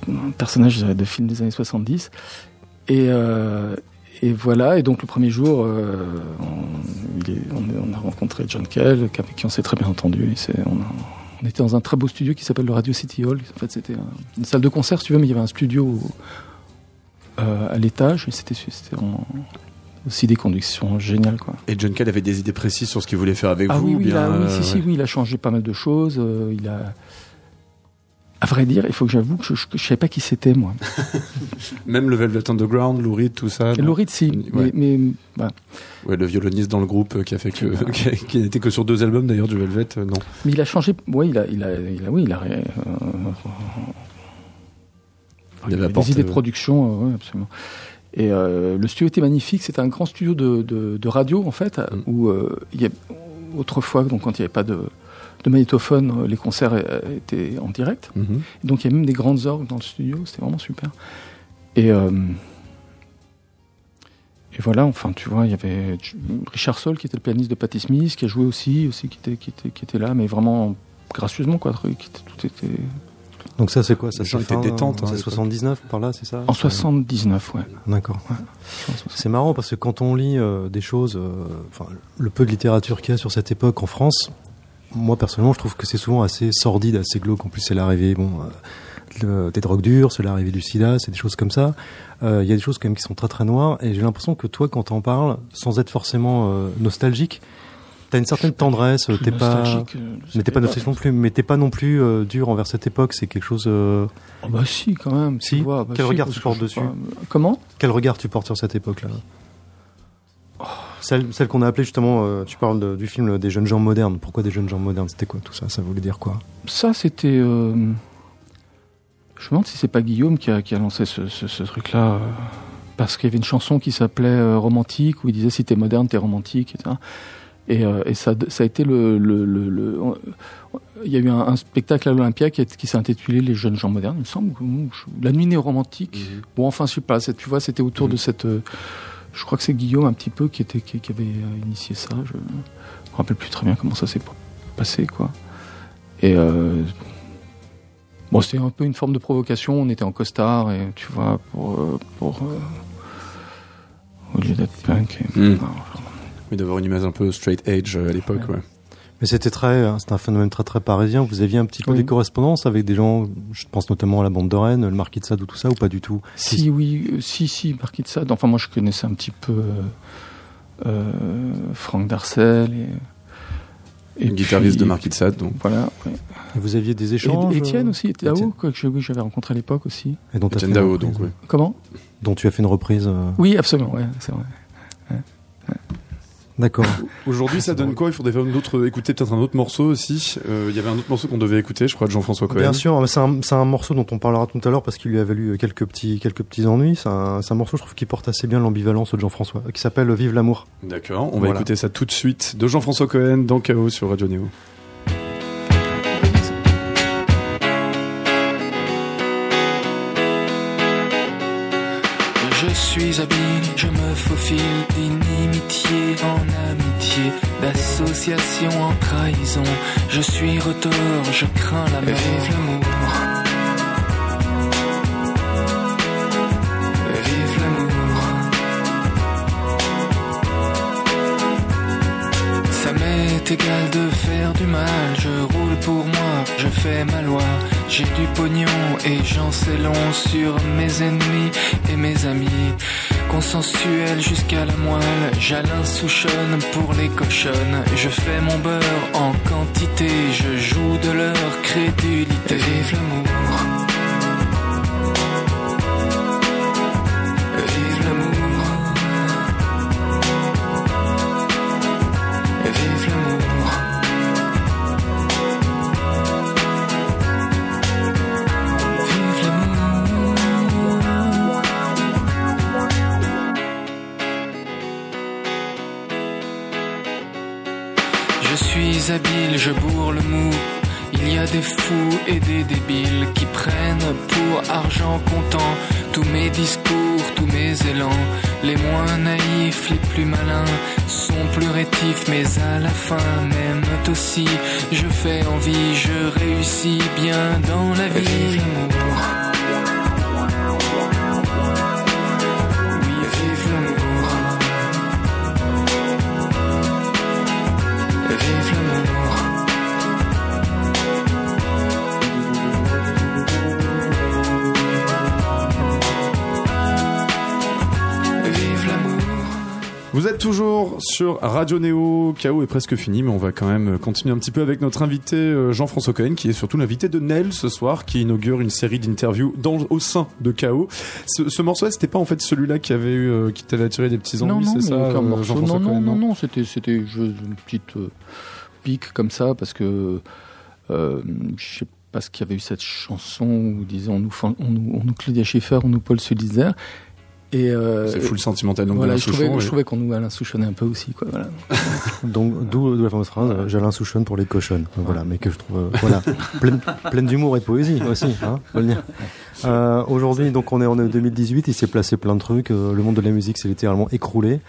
H: un personnage de film des années 70. Et, euh, et voilà, et donc le premier jour, on, a rencontré John Kell, avec qui on s'est très bien entendu. On était dans un très beau studio qui s'appelle le Radio City Hall. En fait, c'était un- une salle de concert, si tu veux, mais il y avait un studio euh, à l'étage, c'était en- aussi des conditions géniales, quoi.
A: Et John Cale avait des idées précises sur ce qu'il voulait faire avec
H: Ah
A: vous
H: oui,
A: ou
H: oui, il a, oui,
A: euh,
H: si, si,
A: ouais.
H: oui, il a changé pas mal de choses. euh, il a. À vrai dire, il faut que j'avoue que je, ne savais pas qui c'était, moi.
A: Même le Velvet Underground, Lou Reed, tout ça. non
H: Laurie, si,
A: Ouais.
H: mais, mais.
A: Ouais, le violoniste dans le groupe euh, qui a fait que, qui, n'était que sur deux albums d'ailleurs du Velvet, euh, non.
H: Mais il a changé. Oui, il a, il a, il a, oui, il a. ré- euh,
A: Il
H: des idées de production, ouais, absolument. Et euh, le studio était magnifique. C'était un grand studio de, de, de radio, en fait,
A: Mm.
H: où euh, il y a, autrefois, donc quand il n'y avait pas de, de magnétophone, euh, les concerts euh, étaient en direct.
A: Mhm.
H: Donc il y a même des grandes orgues dans le studio, c'était vraiment super. Et, euh, et voilà, enfin tu vois, il y avait Richard Soul qui était le pianiste de Patti Smith, qui a joué aussi, aussi qui était, qui était, qui était là, mais vraiment gracieusement quoi, qui était, tout était
F: Donc ça c'est quoi? Ça fin,
A: détente, hein,
F: C'est
A: l'époque.
F: 79 par là, c'est ça?
H: En 79, ouais.
F: D'accord. C'est marrant parce que quand on lit euh, des choses, euh, enfin le peu de littérature qu'il y a sur cette époque en France, moi personnellement je trouve que c'est souvent assez sordide, assez glauque. En plus c'est l'arrivée bon, euh, le- des drogues dures, c'est l'arrivée du sida, c'est des choses comme ça. Euh, Il y a des choses quand même qui sont très très noires et j'ai l'impression que toi quand t'en parles, sans être forcément euh, nostalgique, t'as une certaine tendresse, t'es pas...
H: euh,
F: Mais t'es pas nostalgique non plus, mais t'es pas non plus euh, dur envers cette époque, c'est quelque chose... euh,
H: Oh, bah si, quand même.
F: Si
H: vois, bah
F: Quel
H: si,
F: regard tu portes dessus.
H: Comment?
F: Quel regard tu portes sur cette époque-là? Celle, celle qu'on a appelée justement, euh, tu parles de- du film des jeunes gens modernes. Pourquoi des jeunes gens modernes? C'était quoi tout ça? Ça voulait dire quoi?
H: Ça, c'était. euh, Je me demande si c'est pas Guillaume qui a, qui a lancé ce, ce- ce truc-là. euh, Parce qu'il y avait une chanson qui s'appelait euh, Romantique, où il disait si t'es moderne, t'es romantique, etc. Et, euh, et ça, ça a été le. le- le- le- il y a eu un, un spectacle à l'Olympia qui, qui s'est intitulé Les jeunes gens modernes, il me semble. La nuit néo-romantique. Bon, enfin, je sais pas, tu vois, c'était autour de cette. Je crois que c'est Guillaume un petit peu qui, était, qui, qui avait euh, initié ça. Je me rappelle plus très bien comment ça s'est passé, quoi. Et euh, bon, c'était un peu une forme de provocation. On était en costard et tu vois pour euh, pour euh, au lieu d'être punk. et-
A: Mm.
H: enfin,
A: Oui, d'avoir une image un peu straight edge euh, à l'époque, ouais.
F: Mais c'était très, hein, c'était un phénomène très très parisien. Vous aviez un petit peu
H: Oui.
F: des correspondances avec des gens, je pense notamment à la bande de Rennes, le Marquis de Sade ou tout ça, ou pas du tout?
H: Si oui, euh, si si, Marquis de Sade. Enfin, moi, je connaissais un petit peu euh, euh, Franck Darcel et, et
A: guitariste
H: puis-
A: de Marquis de Sade, donc.
H: Voilà. ouais.
F: Et vous aviez des échanges
H: Et Étienne
F: euh,
H: aussi
F: Étienne.
H: là-haut, quoi que oui, j'avais rencontré à l'époque aussi.
F: et dont, une
A: Dao,
F: reprise,
A: donc, oui.
H: Comment?
F: Dont tu as fait une reprise. euh,
H: Oui, absolument, ouais, c'est vrai.
F: D'accord.
A: Aujourd'hui, ça donne quoi? Il faudrait faire une autre, écouter peut-être un autre morceau aussi. Euh, Il y avait un autre morceau qu'on devait écouter, je crois, de Jean-François Cohen.
F: Bien sûr, c'est un, morceau dont on parlera tout à l'heure parce qu'il lui a valu quelques petits, quelques petits ennuis. C'est un, morceau, je trouve, qui porte assez bien l'ambivalence de Jean-François, qui s'appelle Vive l'amour.
A: D'accord, on va
F: Voilà.
A: écouter ça tout de suite de Jean-François Cohen dans Chaos sur Radio Néo.
G: Je suis habile, je me faufile d'association en trahison. Je suis retors, je crains la mort. Vive l'amour. Vive l'amour. Ça m'est égal de faire du mal, je roule pour moi, je fais ma loi. J'ai du pognon et j'en sais long sur mes ennemis et mes amis. Consensuel jusqu'à la moelle, j'Alain Souchonne pour les cochonnes. Je fais mon beurre en quantité, je joue de leur crédulité. Vive l'amour. Je bourre le mou. Il y a des fous et des débiles qui prennent pour argent comptant tous mes discours, tous mes élans. Les moins naïfs, les plus malins sont plus rétifs, mais à la fin m'aiment aussi. Je fais envie, je réussis bien dans la vie.
A: Toujours sur Radio Néo. Chaos est presque fini, mais on va quand même continuer un petit peu avec notre invité euh, Jean-François Cohen, qui est surtout l'invité de Nel ce soir, qui inaugure une série d'interviews au sein de Chaos. Ce, ce morceau, c'était pas en fait celui-là qui avait eu, euh, qui t'avait attiré des petits ennuis, c'est ça, euh,
H: non, non,
A: Cohen
H: non, non, c'était, c'était juste une petite euh, pique comme ça, parce que euh, je sais pas ce qu'il y avait eu cette chanson où disait on nous, on nous, on nous Claudia Schiffer, on nous Paul Sulitzer. Et euh,
A: C'est full sentimental, donc
H: voilà, je trouvais, je qu'on nous Alain Souchonnait un peu aussi, quoi. Voilà.
F: Donc, d'où d'où la fameuse phrase, euh, Souchonne pour les cochonnes. Donc, Voilà, mais que je trouve, euh, voilà, pleine, pleine d'humour et de poésie aussi, hein, faut le dire. Euh, Aujourd'hui, donc, on est en 2018, il s'est placé plein de trucs, euh, le monde de la musique s'est littéralement écroulé.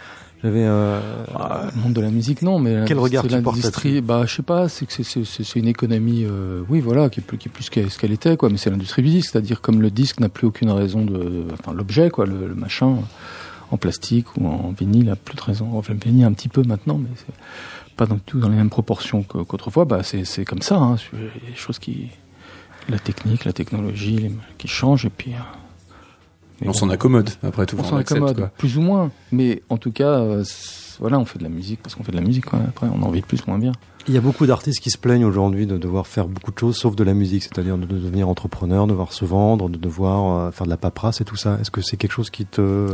F: J'avais, euh,
H: Ah, le monde de la musique, non, mais
F: Quel regard tu
H: l'industrie. Bah, je sais pas, c'est que c'est- une économie, euh, oui, voilà, qui est plus, qui est plus qu'elle- ce qu'elle était, quoi. Mais c'est l'industrie du disque, c'est-à-dire comme le disque n'a plus aucune raison de, enfin, l'objet, quoi, le, le machin, en plastique ou en vinyle, a plus de raison. Enfin, le vinyle un petit peu maintenant, mais c'est pas du tout dans les mêmes proportions qu'autrefois. Bah, c'est comme ça. Hein. Il y a des choses qui, la technique, la technologie, les- qui changent et puis. euh,
A: On
H: bon.
A: s'en accommode, après tout.
H: On s'en accommode,
A: quoi.
H: plus ou moins. Mais en tout cas, euh, voilà, on fait de la musique parce qu'on fait de la musique. quoi. Après, on en vit plus ou moins bien.
F: il y a beaucoup d'artistes qui se plaignent aujourd'hui de devoir faire beaucoup de choses sauf de la musique, c'est-à-dire de, de devenir entrepreneur, de devoir se vendre, de devoir euh, faire de la paperasse et tout ça. Est-ce que c'est quelque chose qui te...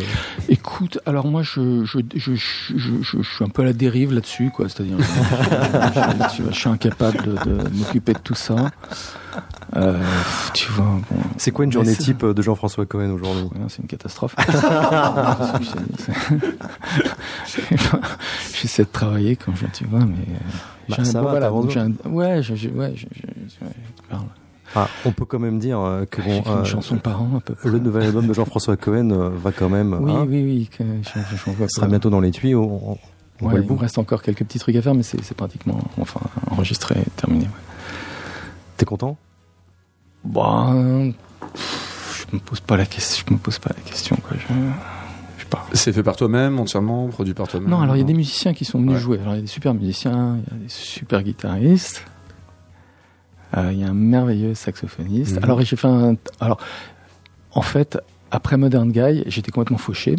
H: Écoute, alors moi, je, je, je, je, je- je suis un peu à la dérive là-dessus, quoi. C'est-à-dire, je, je- je- je suis incapable de, de m'occuper de tout ça. Euh, tu vois, bon,
F: C'est quoi une journée type de Jean-François Cohen aujourd'hui?
H: Ouais, c'est une catastrophe. J'essaie de travailler quand je, tu vois, mais. euh,
F: Bah,
H: j'ai un-
F: ça
H: bon,
F: va,
H: voilà, donc un- ouais, je, je- ouais, parle.
F: Ah, On peut quand même dire euh, que bon,
H: une
F: euh,
H: chanson par an, à peu près.
F: le nouvel album de Jean-François Cohen euh, va quand même...
H: Oui,
F: hein,
H: oui, oui, que je- vois
F: sera bientôt dans les tuyaux. On,
H: Ouais, il reste encore quelques petits trucs à faire, mais c'est pratiquement enfin, enregistré et terminé. ouais.
F: T'es content?
H: Bah, euh, pff, je me pose pas la question. Je me pose pas la question. Quoi. Je, je sais pas.
A: C'est fait par toi-même, entièrement, produit par toi-même.
H: Non, alors il y a des musiciens qui sont venus
A: Ouais.
H: jouer. Alors il y a des super musiciens, il y a des super guitaristes. Euh, Il y a un merveilleux saxophoniste.
A: Mhm.
H: Alors j'ai fait un. Alors en fait, après Modern Guy, j'étais complètement fauché.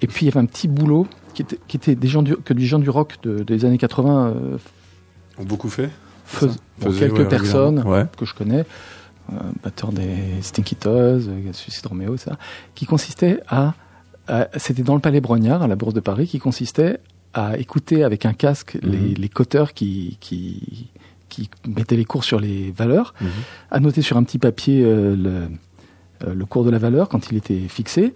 H: Et puis il y avait un petit boulot qui était, qui était des gens du, que des gens du rock de- des années 80 euh,
A: Ont beaucoup fait.
H: fais- bon,
A: Faisait,
H: quelques
A: ouais,
H: personnes.
A: Ouais.
H: que je connais, batteur des Stinky Toes, euh, Suicide Romeo, ça, qui consistait à, à- c'était dans le Palais Brognard, à la Bourse de Paris, qui consistait à écouter avec un casque
A: Mhm.
H: les, les coteurs qui, qui, qui mettaient les cours sur les valeurs,
A: Mhm.
H: à noter sur un petit papier euh, le, euh, le cours de la valeur quand il était fixé,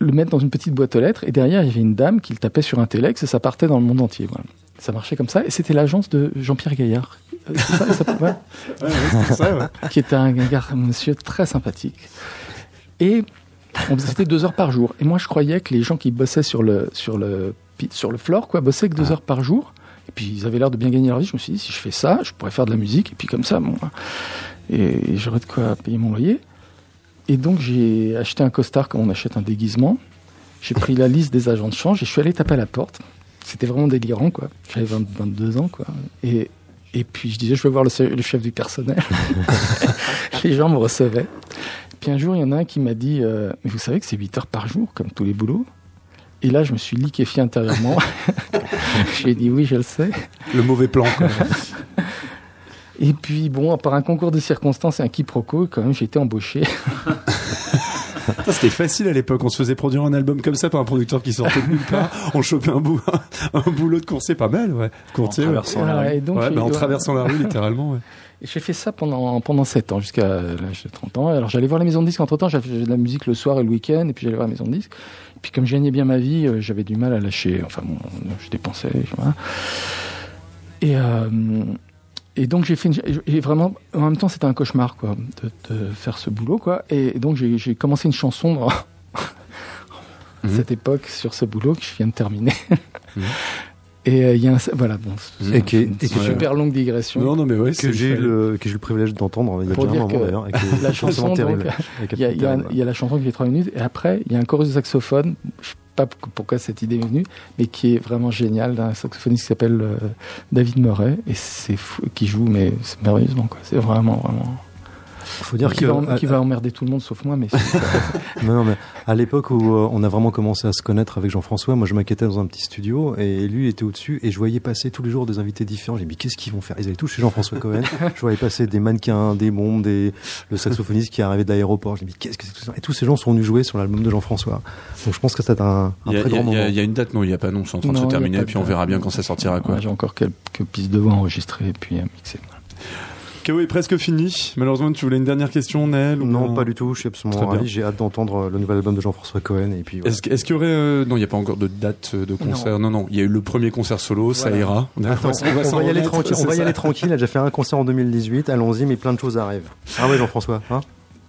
H: le mettre dans une petite boîte aux lettres, et derrière, il y avait une dame qui le tapait sur un téléx, et ça partait dans le monde entier. Voilà. Ça marchait comme ça, et c'était l'agence de Jean-Pierre Gaillard. C'est ça, ça- ouais qui était un un monsieur très sympathique. Et on faisait deux heures par jour. Et moi, je croyais que les gens qui bossaient sur le sur le sur le floor, quoi, bossaient que deux heures par jour. Et puis ils avaient l'air de bien gagner leur vie. Je me suis dit, si je fais ça, je pourrais faire de la musique. Et puis comme ça, bon, et j'aurais de quoi payer mon loyer. Et donc j'ai acheté un costard comme on achète un déguisement. J'ai pris la liste des agents de change et je suis allé taper à la porte. C'était vraiment délirant, quoi. J'avais 20 22 ans, quoi. Et, et puis je disais, je veux voir le, chef du personnel. les gens me recevaient. Puis un jour, il y en a un qui m'a dit, euh, mais vous savez que c'est 8 heures par jour, comme tous les boulots? Et là, je me suis liquéfié intérieurement. J'ai dit oui, je le sais.
I: Le mauvais plan, quoi.
H: Et puis bon, par un concours de circonstances et un quiproquo, quand même, j'ai été embauché.
I: C'était facile à l'époque. On se faisait produire un album comme ça par un producteur qui sortait de nulle part. On chopait un, bout, un boulot de coursier pas mal, ouais. Courtier,
C: En
I: ouais.
C: traversant la
H: Voilà,
C: rue.
H: donc,
I: Ouais, bah, en
H: ouais.
I: traversant la rue, littéralement, ouais.
H: Et j'ai fait ça pendant, pendant 7 ans, jusqu'à l'âge de 30 ans. Alors j'allais voir la maison de disques entre temps, j'avais de la musique le soir et le week-end, et puis j'allais voir la maison de disques. Et puis comme je gagnais bien ma vie, euh, j'avais du mal à lâcher. Enfin bon, je dépensais. Voilà. Et, euh, et donc j'ai fait une, et vraiment, en même temps c'était un cauchemar quoi, de, de faire ce boulot quoi. Et donc j'ai commencé une chanson dans
I: Mhm.
H: cette époque sur ce boulot que je viens de terminer. Et euh, il y a un, voilà bon,
F: Et qui est-
H: une
F: et
H: super longue digression.
I: Non, non, mais ouais,
F: que j'ai le que j'ai eu le privilège d'entendre il y a
H: Pour
F: déjà un
H: dire
F: moment
H: que
F: d'ailleurs
H: la chanson, Il y, a, y y la chanson qui fait 3 minutes et après il y a un chorus de saxophone, je pas pourquoi cette idée m'est venue, mais qui est vraiment génial d'un saxophoniste qui s'appelle euh, David Murray et qui joue mais merveilleusement quoi, c'est vraiment vraiment
F: faut dire
H: qui,
F: que
H: va, emmerder tout le monde sauf moi mais c'est-
F: Non, non, mais à l'époque où euh, on a vraiment commencé à se connaître avec Jean-François, moi je maquettais dans un petit studio et lui était au-dessus et je voyais passer tous les jours des invités différents. J'ai dit, mais qu'est-ce qu'ils vont faire? Ils avaient tous chez Jean-François Cohen. je voyais passer des mannequins, des bombes, des... le saxophoniste qui arrivait de l'aéroport. Dis, mais qu'est-ce que c'est que ça? Et tous ces gens sont venus jouer sur l'album de Jean-François. Donc je pense que c'était un, un
I: Il y, a,
F: très
I: a-
F: grand moment.
I: il y a une date, non, il n'y a pas, non, c'est en train de se terminer,
H: pas
I: puis on verra bien quand ça sortira, quoi.
H: Ouais, j'ai encore quelques pistes de voix enregistrées et puis à mixer.
A: KO est presque fini. Malheureusement, tu voulais une dernière question, Naël ou
F: Non, pas du tout. Je suis absolument ravi. J'ai hâte d'entendre euh, le nouvel album de Jean-François Cohen. Et puis, voilà.
A: Est-ce, qu'il y aurait. euh, Non, il n'y a pas encore de date euh, de concert. Non, non. Il y a eu le premier concert solo, ça ira.
F: Attends,
A: On va
F: on,
A: s'en
F: va y aller tranquille. On va y aller tranquille. Il a déjà fait un concert en 2018. Allons-y, mais plein de choses arrivent. Ah ouais, Jean-François. Hein?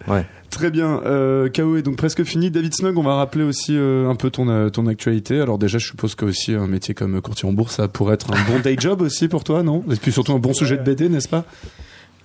F: Ouais.
A: Très bien. Euh, KO est donc presque fini. David Snug, on va rappeler aussi euh, un peu ton, euh, ton actualité. Alors, déjà, je suppose que aussi un métier comme courtier en bourse, ça pourrait être un bon day job aussi pour toi, non? Et puis surtout un bon sujet de BD, n'est-ce pas?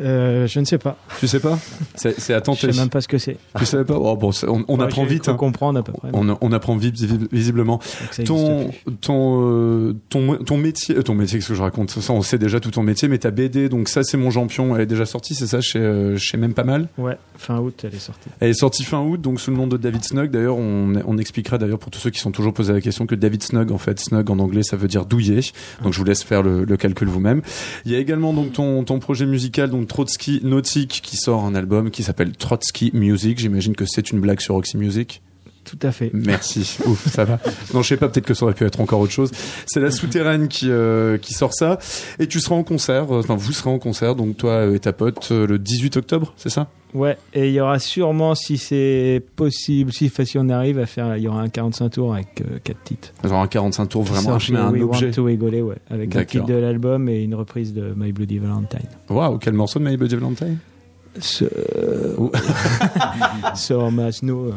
B: Euh, je ne sais pas.
A: Tu sais pas c'est, à
B: Je
A: tenter.
B: sais même pas ce que c'est.
A: Tu savais pas oh, bon, On, on
B: Ouais,
A: apprend vite. hein.
B: comprendre à peu près.
A: On, on apprend vite, visi- visiblement. Ton, ton, euh, ton, ton métier, euh, ton métier, qu'est-ce que je raconte? Ça, on sait déjà tout ton métier, mais ta BD, donc ça, c'est mon champion. Elle est déjà sortie, c'est ça, chez, chez même pas mal?
B: Ouais, fin août, elle est sortie.
A: Elle est sortie fin août, donc sous le nom de David Snug. D'ailleurs, on, on expliquera d'ailleurs pour tous ceux qui sont toujours posés la question que David Snug, en fait, Snug en anglais, ça veut dire douillet. Donc je vous laisse faire le, le calcul vous-même. Il y a également donc ton, ton projet musical, donc Trotsky Nautique, qui sort un album qui s'appelle Trotsky Music. J'imagine que c'est une blague sur Roxy Music.
B: Tout à fait.
A: Merci. Ouf, ça va. Non, je sais pas, peut-être que ça aurait pu être encore autre chose. C'est la souterraine qui, euh, qui sort ça. Et tu seras en concert, euh, enfin, vous serez en concert, donc toi euh, et ta pote, euh, le 18 octobre, c'est ça?
B: Ouais, et il y aura sûrement, si c'est possible, si, si on arrive à faire, il y aura un 45 tours avec 4 titres.
A: Genre un 45 tours, vraiment mais un
B: We
A: objet.
B: Want to rigoler, ouais, avec un titre de l'album et une reprise de My Bloody Valentine.
A: Waouh, quel morceau de My Bloody Valentine?
B: Sur ma Snow,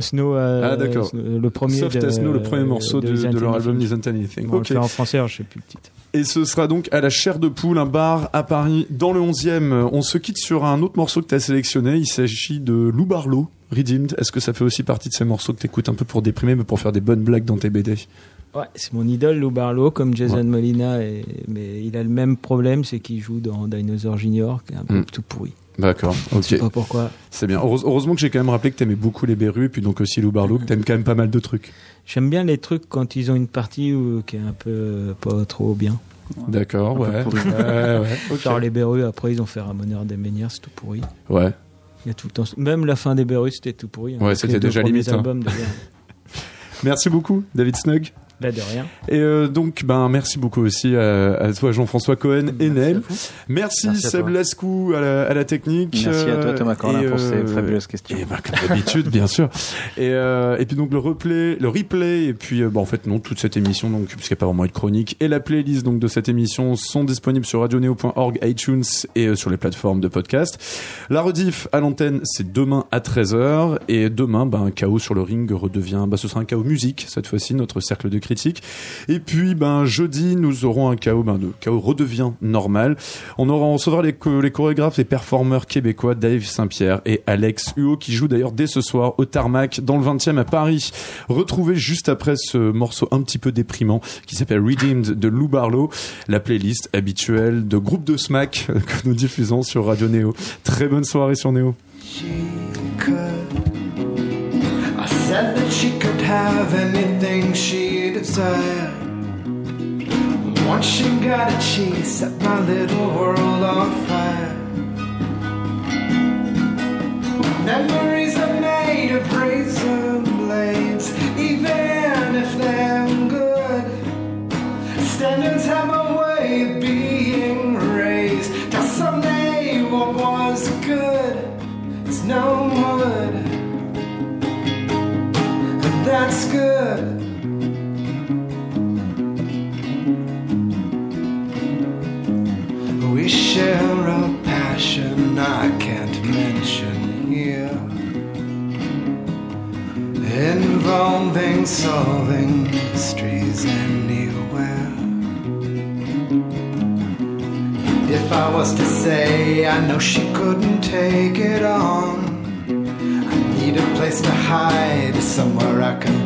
B: Snow,
A: Ah, d'accord.
B: Le premier
A: Soft
B: de,
A: as Snow, le premier morceau de,
B: Isn't
A: de leur album Isn't Anything.
B: En français, alors je sais plus le titre.
A: Et ce sera donc à la chair de poule, un bar à Paris, dans le 11e. On se quitte sur un autre morceau que tu as sélectionné. Il s'agit de Lou Barlow, Redeemed. Est-ce que ça fait aussi partie de ces morceaux que tu écoutes un peu pour déprimer, mais pour faire des bonnes blagues dans tes BD
B: Ouais, c'est mon idole Lou Barlow, comme Jason
A: Ouais.
B: Molina, et, mais il a le même problème, c'est qu'il joue dans Dinosaur Junior, qui est un peu
A: Mm.
B: tout pourri.
A: D'accord,
B: Je sais
A: ok.
B: pas pourquoi.
A: C'est bien. Heureuse- Heureusement que j'ai quand même rappelé que t'aimais beaucoup les Berus, et puis donc aussi Lou Barlow, que t'aimes quand même pas mal de trucs.
B: J'aime bien les trucs quand ils ont une partie où, qui est un peu euh, pas trop bien.
A: D'accord, ouais. ouais.
B: Genre les Berus, après ils ont fait Ramoneur des Ménières, c'est tout pourri.
A: Ouais.
B: Il y a tout le temps... Même la fin des Berus, c'était tout pourri. hein.
A: Ouais, c'était déjà limite, hein.
B: albums.
A: Merci beaucoup, David Snug.
B: Bah, de rien.
A: Et euh, donc, ben, merci beaucoup aussi à, à toi, Jean-François Cohen et Nel. Merci,
C: Merci à
A: Seb
C: toi.
A: Lascou à la, à la technique.
C: Merci à toi,
A: Euh,
C: Thomas Corlin, pour ces
A: euh,
C: fabuleuses questions.
A: Et ben, comme d'habitude, bien sûr. Et, euh, et puis donc le replay, le replay, et puis euh, bon, en fait non, toute cette émission, donc puisqu'il n'y a pas vraiment eu de chronique, et la playlist donc de cette émission sont disponibles sur radioneo.org, iTunes et euh, sur les plateformes de podcast. La rediff à l'antenne, c'est demain à 13h, et demain, ben, un chaos sur le ring redevient, ben, ce sera un chaos musique cette fois-ci, notre cercle de Et puis, ben, jeudi, nous aurons un chaos, ben, le chaos redevient normal. On aura, on recevra les, chorégraphes et performeurs québécois Dave Saint-Pierre et Alex Huot qui jouent d'ailleurs dès ce soir au Tarmac dans le 20e à Paris. Retrouvez juste après ce morceau un petit peu déprimant qui s'appelle Redeemed de Lou Barlow, la playlist habituelle de groupe de smack que nous diffusons sur Radio Néo. Très bonne soirée sur Néo.
E: Said that she could have anything she desired. Once she got it, she set my little world on fire. Memories are made of razor blades, even if they're good. Standards have say, I know she couldn't take it on. I need a place to hide, somewhere I can